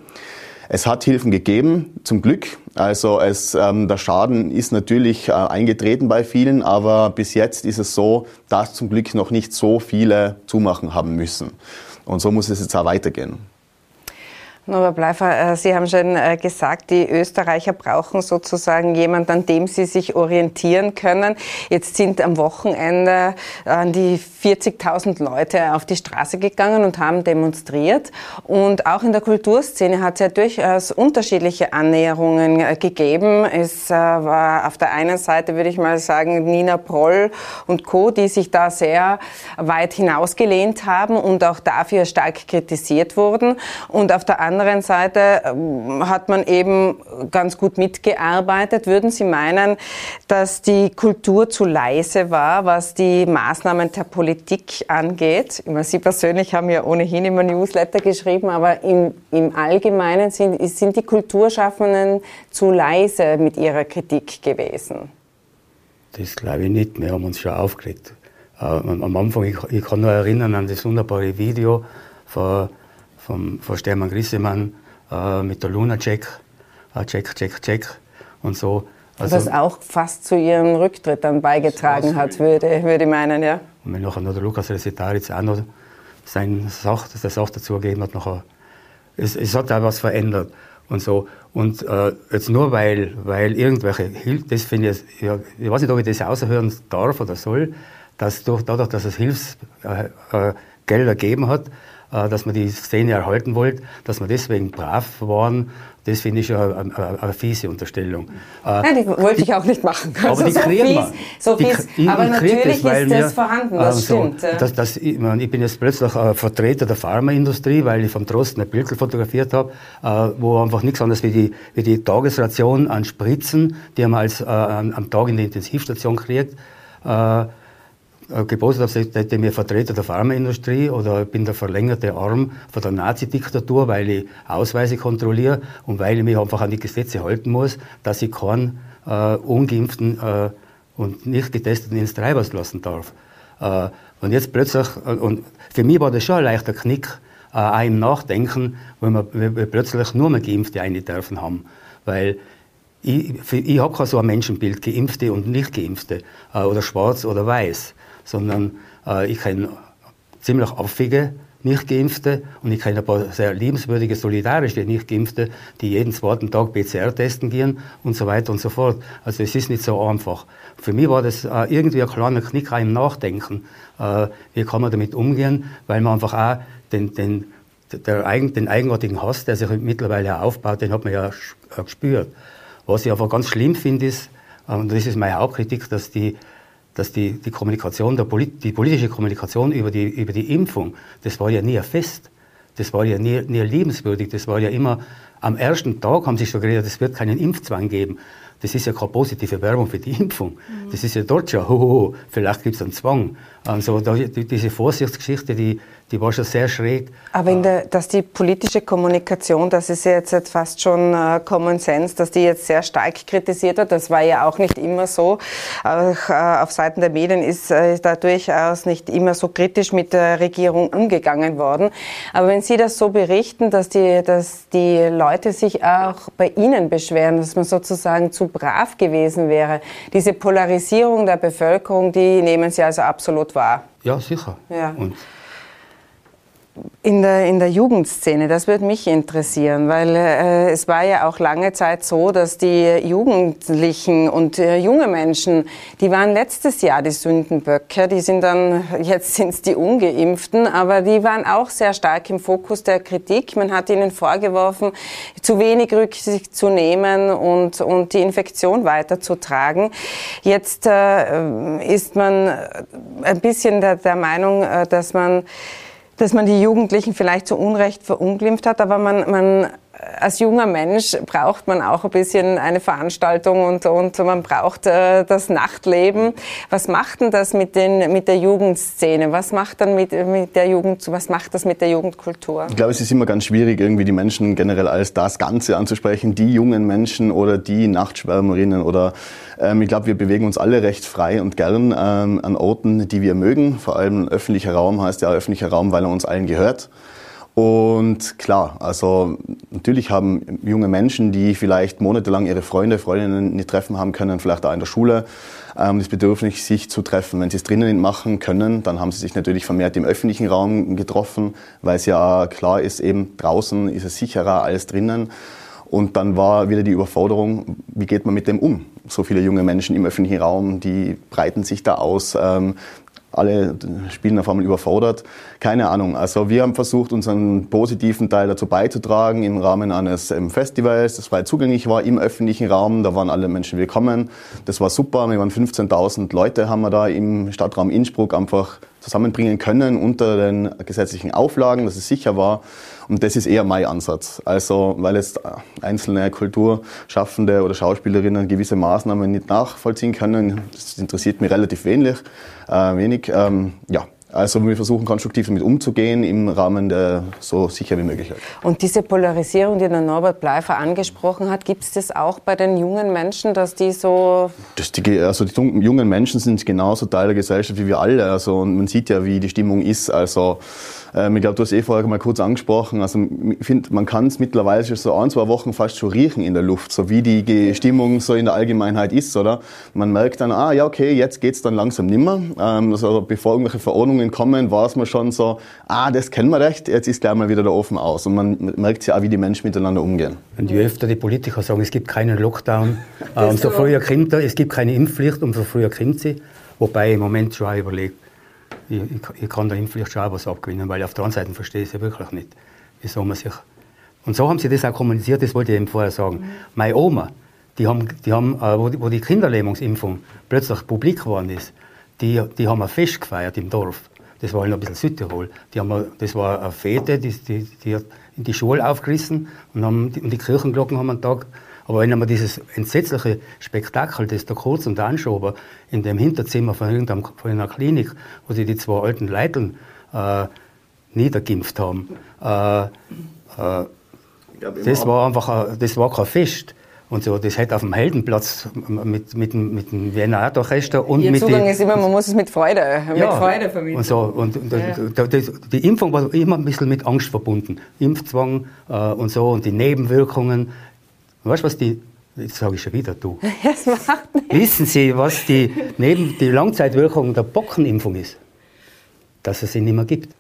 Es hat Hilfen gegeben, zum Glück. Also es, ähm, der Schaden ist natürlich äh, eingetreten bei vielen, aber bis jetzt ist es so, dass zum Glück noch nicht so viele zumachen haben müssen. Und so muss es jetzt auch weitergehen. Norbert Bleifer, äh, Sie haben schon äh, gesagt, die Österreicher brauchen sozusagen jemanden, an dem sie sich orientieren können. Jetzt sind am Wochenende äh, die 40.000 Leute auf die Straße gegangen und haben demonstriert. Und auch in der Kulturszene hat es ja durchaus unterschiedliche Annäherungen gegeben. Es war auf der einen Seite, würde ich mal sagen, Nina Proll und Co., die sich da sehr weit hinausgelehnt haben und auch dafür stark kritisiert wurden. Und auf der anderen anderen Seite ähm, hat man eben ganz gut mitgearbeitet. Würden Sie meinen, dass die Kultur zu leise war, was die Maßnahmen der Politik angeht? Sie persönlich haben ja ohnehin immer Newsletter geschrieben, aber im, im Allgemeinen sind, sind die Kulturschaffenden zu leise mit ihrer Kritik gewesen. Das glaube ich nicht. Wir haben uns schon aufgeregt. Äh, am Anfang, ich, ich kann nur erinnern an das wunderbare Video von vom, von Stermann Grissemann äh, mit der Luna Check, äh, Check, Check, Check und so. Also, Was auch fast zu ihrem Rücktritt dann beigetragen hat, würde, würde ich meinen, ja. Und wenn nachher noch der Lukas Resetaritz auch noch sein Sach, das Sach dazugegeben hat, nachher, es, es hat auch was verändert und so. Und äh, jetzt nur weil, weil irgendwelche Hilfe, das finde ich, ja, ich weiß nicht, ob ich das außerhören darf oder soll, dass durch, dadurch, dass es Hilfsgelder äh, äh, gegeben hat, dass man die Szene erhalten wollte, dass man deswegen brav waren, das finde ich eine, eine, eine, fiese Unterstellung. Äh, Nein, die wollte ich auch nicht machen. Aber also die so kriegen wir. So fies, die, aber natürlich das, ist das vorhanden, das äh, stimmt. So, das, das, ich, meine, ich, bin jetzt plötzlich ein Vertreter der Pharmaindustrie, weil ich vom Drosten ein Bild fotografiert habe, äh, wo einfach nichts anderes wie die, wie die Tagesration an Spritzen, die man als, äh, am Tag in der Intensivstation kriegt, äh, äh, gepostet habe, seitdem ich Vertreter der Pharmaindustrie oder bin der verlängerte Arm von der Nazi-Diktatur, weil ich Ausweise kontrolliere und weil ich mich einfach an die Gesetze halten muss, dass ich keinen äh, ungeimpften äh, und nicht getesteten ins Treibhaus lassen darf. Äh, und jetzt plötzlich, äh, und für mich war das schon ein leichter Knick, äh, auch im Nachdenken, weil wir, wir plötzlich nur mehr Geimpfte eine dürfen haben. Weil ich, ich habe kein so ein Menschenbild, Geimpfte und Nicht-Geimpfte oder schwarz oder weiß sondern äh, ich kenne ziemlich affige Nicht-Geimpfte und ich kenne ein paar sehr liebenswürdige, solidarische Nicht-Geimpfte, die jeden zweiten Tag PCR testen gehen und so weiter und so fort. Also es ist nicht so einfach. Für mich war das äh, irgendwie ein kleiner Knick im Nachdenken. Äh, wie kann man damit umgehen, weil man einfach auch den, den, der, den eigenartigen Hass, der sich mittlerweile aufbaut, den hat man ja gespürt. Was ich aber ganz schlimm finde, ist, äh, und das ist meine Hauptkritik, dass die dass die, die Kommunikation, Polit, die politische Kommunikation über die, über die Impfung, das war ja nie ein Fest. Das war ja nie, nie liebenswürdig. Das war ja immer, am ersten Tag haben sie schon geredet, es wird keinen Impfzwang geben. Das ist ja keine positive Werbung für die Impfung. Mhm. Das ist ja dort schon, hoho, vielleicht gibt es einen Zwang. Also da, diese Vorsichtsgeschichte, die, die war schon sehr schräg. Aber in der, dass die politische Kommunikation, das ist ja jetzt fast schon äh, Common Sense, dass die jetzt sehr stark kritisiert wird. Das war ja auch nicht immer so. Auch äh, auf Seiten der Medien ist äh, da durchaus nicht immer so kritisch mit der Regierung umgegangen worden. Aber wenn Sie das so berichten, dass die, dass die Leute sich auch bei Ihnen beschweren, dass man sozusagen zu brav gewesen wäre, diese Polarisierung der Bevölkerung, die nehmen Sie also absolut wahr. Ja, sicher. Ja. Und in der, in der Jugendszene, das würde mich interessieren, weil äh, es war ja auch lange Zeit so, dass die Jugendlichen und äh, junge Menschen, die waren letztes Jahr die Sündenböcke, die sind dann, jetzt sind es die Ungeimpften, aber die waren auch sehr stark im Fokus der Kritik. Man hat ihnen vorgeworfen, zu wenig Rücksicht zu nehmen und, und die Infektion weiterzutragen. Jetzt äh, ist man ein bisschen der, der Meinung, äh, dass man dass man die Jugendlichen vielleicht zu Unrecht verunglimpft hat, aber man, man als junger Mensch braucht man auch ein bisschen eine Veranstaltung und, und man braucht äh, das Nachtleben. Was macht denn das mit, den, mit der Jugendszene? Was macht dann mit, mit der Jugend, was macht das mit der Jugendkultur? Ich glaube, es ist immer ganz schwierig, irgendwie die Menschen generell als das Ganze anzusprechen, die jungen Menschen oder die Nachtschwärmerinnen oder ähm, ich glaube, wir bewegen uns alle recht frei und gern ähm, an Orten, die wir mögen. Vor allem öffentlicher Raum heißt ja öffentlicher Raum, weil er uns allen gehört. Und klar, also natürlich haben junge Menschen, die vielleicht monatelang ihre Freunde, Freundinnen nicht treffen haben können, vielleicht auch in der Schule, ähm, das Bedürfnis, sich zu treffen. Wenn sie es drinnen machen können, dann haben sie sich natürlich vermehrt im öffentlichen Raum getroffen, weil es ja klar ist, eben draußen ist es sicherer als drinnen. Und dann war wieder die Überforderung, wie geht man mit dem um? So viele junge Menschen im öffentlichen Raum, die breiten sich da aus. Ähm, alle spielen auf einmal überfordert. Keine Ahnung. Also wir haben versucht, unseren positiven Teil dazu beizutragen im Rahmen eines ähm, Festivals, das frei zugänglich war im öffentlichen Raum. Da waren alle Menschen willkommen. Das war super. Wir waren 15.000 Leute haben wir da im Stadtraum Innsbruck einfach zusammenbringen können unter den gesetzlichen Auflagen, dass es sicher war. Und das ist eher mein Ansatz. Also, weil jetzt einzelne Kulturschaffende oder Schauspielerinnen gewisse Maßnahmen nicht nachvollziehen können, das interessiert mich relativ wenig. Äh, wenig. Ähm, ja, also wir versuchen konstruktiv damit umzugehen im Rahmen der so sicher wie möglich. Und diese Polarisierung, die der Norbert Bleifer angesprochen hat, gibt es das auch bei den jungen Menschen, dass die so... Das die, also die jungen Menschen sind genauso Teil der Gesellschaft wie wir alle. Also und man sieht ja, wie die Stimmung ist. Also ähm, ich glaube, du hast eh vorher mal kurz angesprochen. Also ich finde, man kann es mittlerweile schon so ein, zwei Wochen fast schon riechen in der Luft, so wie die Stimmung so in der Allgemeinheit ist, oder? Man merkt dann, ah ja, okay, jetzt geht's dann langsam nimmer. Ähm, also bevor irgendwelche Verordnungen kommen, war es mir schon so, ah, das kennen wir recht, jetzt ist gleich mal wieder der Ofen aus. Und man merkt ja auch, wie die Menschen miteinander umgehen. Und je öfter die Politiker sagen, es gibt keinen Lockdown, äh, umso früher kommt er, es gibt keine Impfpflicht, umso früher kommt sie. Wobei im Moment schon überlegt, ich, ich, ich kann da vielleicht schon was abgewinnen, weil auf der anderen Seite verstehe ich es ja wirklich nicht, wieso man sich... Und so haben sie das auch kommuniziert, das wollte ich eben vorher sagen. Mhm. Meine Oma, die haben, die haben äh, wo, die, wo die Kinderlähmungsimpfung plötzlich publik geworden ist, die, die haben ein Fest gefeiert im Dorf. Das war halt ein bisschen Südtirol. Die haben, das war eine Fete, die, die, die hat in die Schule aufgerissen und, haben, und die Kirchenglocken haben einen Tag aber wenn man dieses entsetzliche Spektakel, das da kurz und anschoben, in dem Hinterzimmer von, von einer Klinik, wo sie die zwei alten Leiteln äh, niedergimpft haben, äh, äh, das war einfach, das war kein Fest. Und so, das hätte auf dem Heldenplatz mit, mit, mit dem Wiener Orchester und Ihr mit Zugang ist immer, man muss es mit Freude, mit ja, Freude vermitteln. Und so, und, und ja. das, die Impfung war immer ein bisschen mit Angst verbunden. Impfzwang äh, und so und die Nebenwirkungen. Weißt du, was die, jetzt sage ich schon wieder du. Das macht nichts. Wissen Sie, was die, neben die Langzeitwirkung der Pockenimpfung ist? Dass es sie nicht mehr gibt.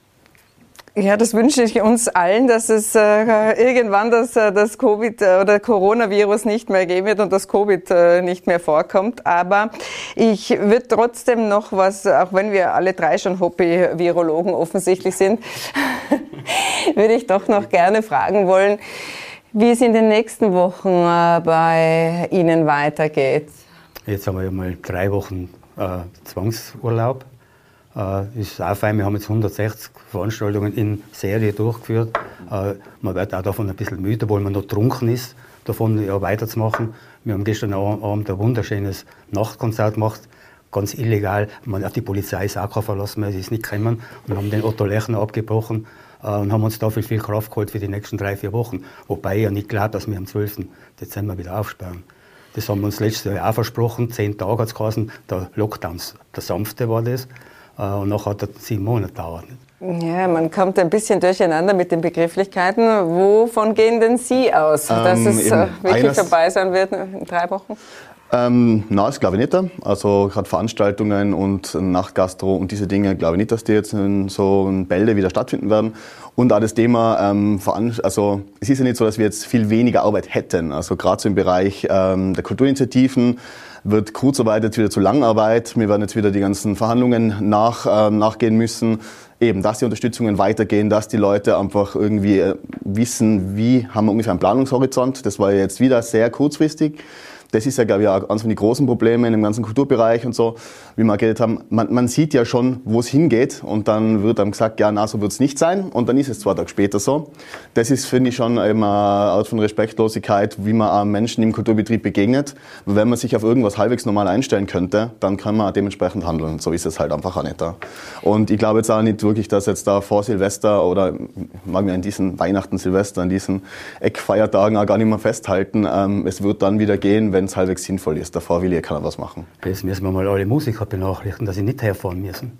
Ja, das wünsche ich uns allen, dass es äh, irgendwann das, äh, das Covid äh, oder Coronavirus nicht mehr geben wird und das Covid äh, nicht mehr vorkommt. Aber ich würde trotzdem noch was, auch wenn wir alle drei schon Hobby-Virologen offensichtlich sind, würde ich doch noch gerne fragen wollen, wie es in den nächsten Wochen äh, bei Ihnen weitergeht. Jetzt haben wir ja mal drei Wochen äh, Zwangsurlaub. Äh, ist auch fein. Wir haben jetzt 160 Veranstaltungen in Serie durchgeführt. Äh, man wird auch davon ein bisschen müde, weil man noch trunken ist, davon ja weiterzumachen. Wir haben gestern Abend ein wunderschönes Nachtkonzert gemacht, ganz illegal. Man, die Polizei ist auch kein Verlass mehr, sie ist nicht gekommen und haben den Otto Lechner abgebrochen und haben uns dafür viel Kraft geholt für die nächsten drei, vier Wochen. Wobei ich ja nicht glaube, dass wir am 12. Dezember wieder aufsperren. Das haben wir uns letztes Jahr auch versprochen. Zehn Tage hat es geheißen, der Lockdown, der sanfte war das. Äh, und nachher hat es sieben Monate gedauert. Ja, man kommt ein bisschen durcheinander mit den Begrifflichkeiten. Wovon gehen denn Sie aus, dass ähm, es äh, wirklich vorbei sein wird in drei Wochen? Ähm, nein, das glaube ich nicht. Also gerade Veranstaltungen und Nachtgastro und diese Dinge glaube ich nicht, dass die jetzt in so Bälde wieder stattfinden werden. Und auch das Thema, ähm, also es ist ja nicht so, dass wir jetzt viel weniger Arbeit hätten. Also gerade so im Bereich ähm, der Kulturinitiativen wird Kurzarbeit jetzt wieder zu Langarbeit. Wir werden jetzt wieder die ganzen Verhandlungen nach, äh, nachgehen müssen. Eben, dass die Unterstützungen weitergehen, dass die Leute einfach irgendwie äh, wissen, wie haben wir ungefähr einen Planungshorizont. Das war jetzt wieder sehr kurzfristig. Das ist ja, glaube ich, auch eines von den großen Problemen in dem ganzen Kulturbereich und so, wie wir geredet haben. Man, man sieht ja schon, wo es hingeht und dann wird dann gesagt, ja, na, so wird es nicht sein und dann ist es zwei Tage später so. Das ist, finde ich, schon eben eine Art von Respektlosigkeit, wie man einem Menschen im Kulturbetrieb begegnet. Wenn man sich auf irgendwas halbwegs normal einstellen könnte, dann kann man dementsprechend handeln. So ist es halt einfach auch nicht da. Und ich glaube jetzt auch nicht wirklich, dass jetzt da vor Silvester oder mag mir an diesen Weihnachten, Silvester, an diesen Eckfeiertagen auch gar nicht mehr festhalten. Ähm, es wird dann wieder gehen, wenn es halbwegs sinnvoll ist. Davor will ja keiner was machen. Das müssen wir mal alle Musiker benachrichtigen, dass sie nicht herfahren müssen.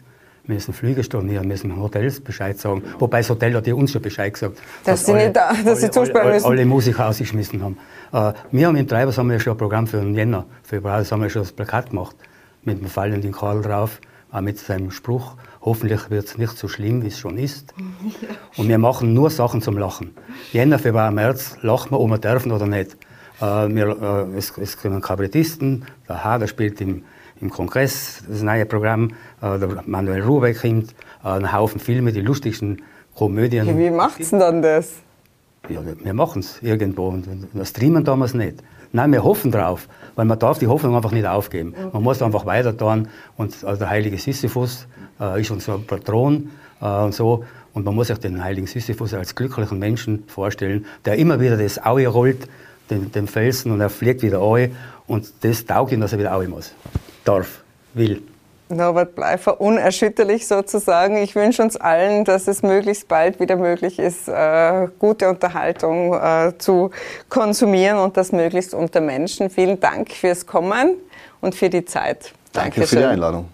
Wir müssen Flüge stornieren, müssen Hotels Bescheid sagen. Wobei das Hotel hat ja uns schon Bescheid gesagt. Dass, dass sie alle, nicht da, dass alle, sie zusperren müssen. Alle Musiker ausgeschmissen haben. Äh, wir haben in Treibers haben wir schon ein Programm für den Jänner, Februar, das haben wir schon das Plakat gemacht. Mit dem fallenden Karl drauf, auch mit seinem Spruch. Hoffentlich wird es nicht so schlimm, wie es schon ist. Und wir machen nur Sachen zum Lachen. Jänner, Februar, März lachen wir, ob wir dürfen oder nicht. Äh, wir, äh, es, es kommen Kabarettisten, der Hader spielt im, im Kongress das neue Programm, äh, der Manuel Rubeck kommt, ein Haufen Filme, die lustigsten Komödien. Ja, wie macht's denn dann das? Ja, wir machen es irgendwo und wir streamen damals nicht. Nein, wir hoffen drauf, weil man darf die Hoffnung einfach nicht aufgeben. Man muss einfach weiter tun und also der heilige Sisyphus äh, ist unser Patron äh, und so. Und man muss sich den heiligen Sisyphus als glücklichen Menschen vorstellen, der immer wieder das Aue rollt den, den Felsen und er fliegt wieder ein. Und das taugt ihm, dass er wieder rein muss. Darf, will. Norbert Bleifer, unerschütterlich sozusagen. Ich wünsche uns allen, dass es möglichst bald wieder möglich ist, äh, gute Unterhaltung äh, zu konsumieren und das möglichst unter Menschen. Vielen Dank fürs Kommen und für die Zeit. Danke Dankeschön. für die Einladung.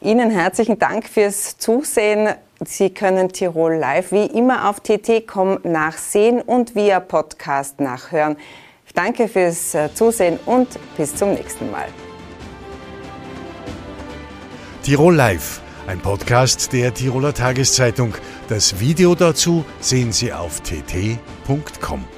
Ihnen herzlichen Dank fürs Zusehen. Sie können Tirol Live wie immer auf tt.com nachsehen und via Podcast nachhören. Danke fürs äh, Zusehen und bis zum nächsten Mal. Tirol Live, ein Podcast der Tiroler Tageszeitung. Das Video dazu sehen Sie auf tt.com.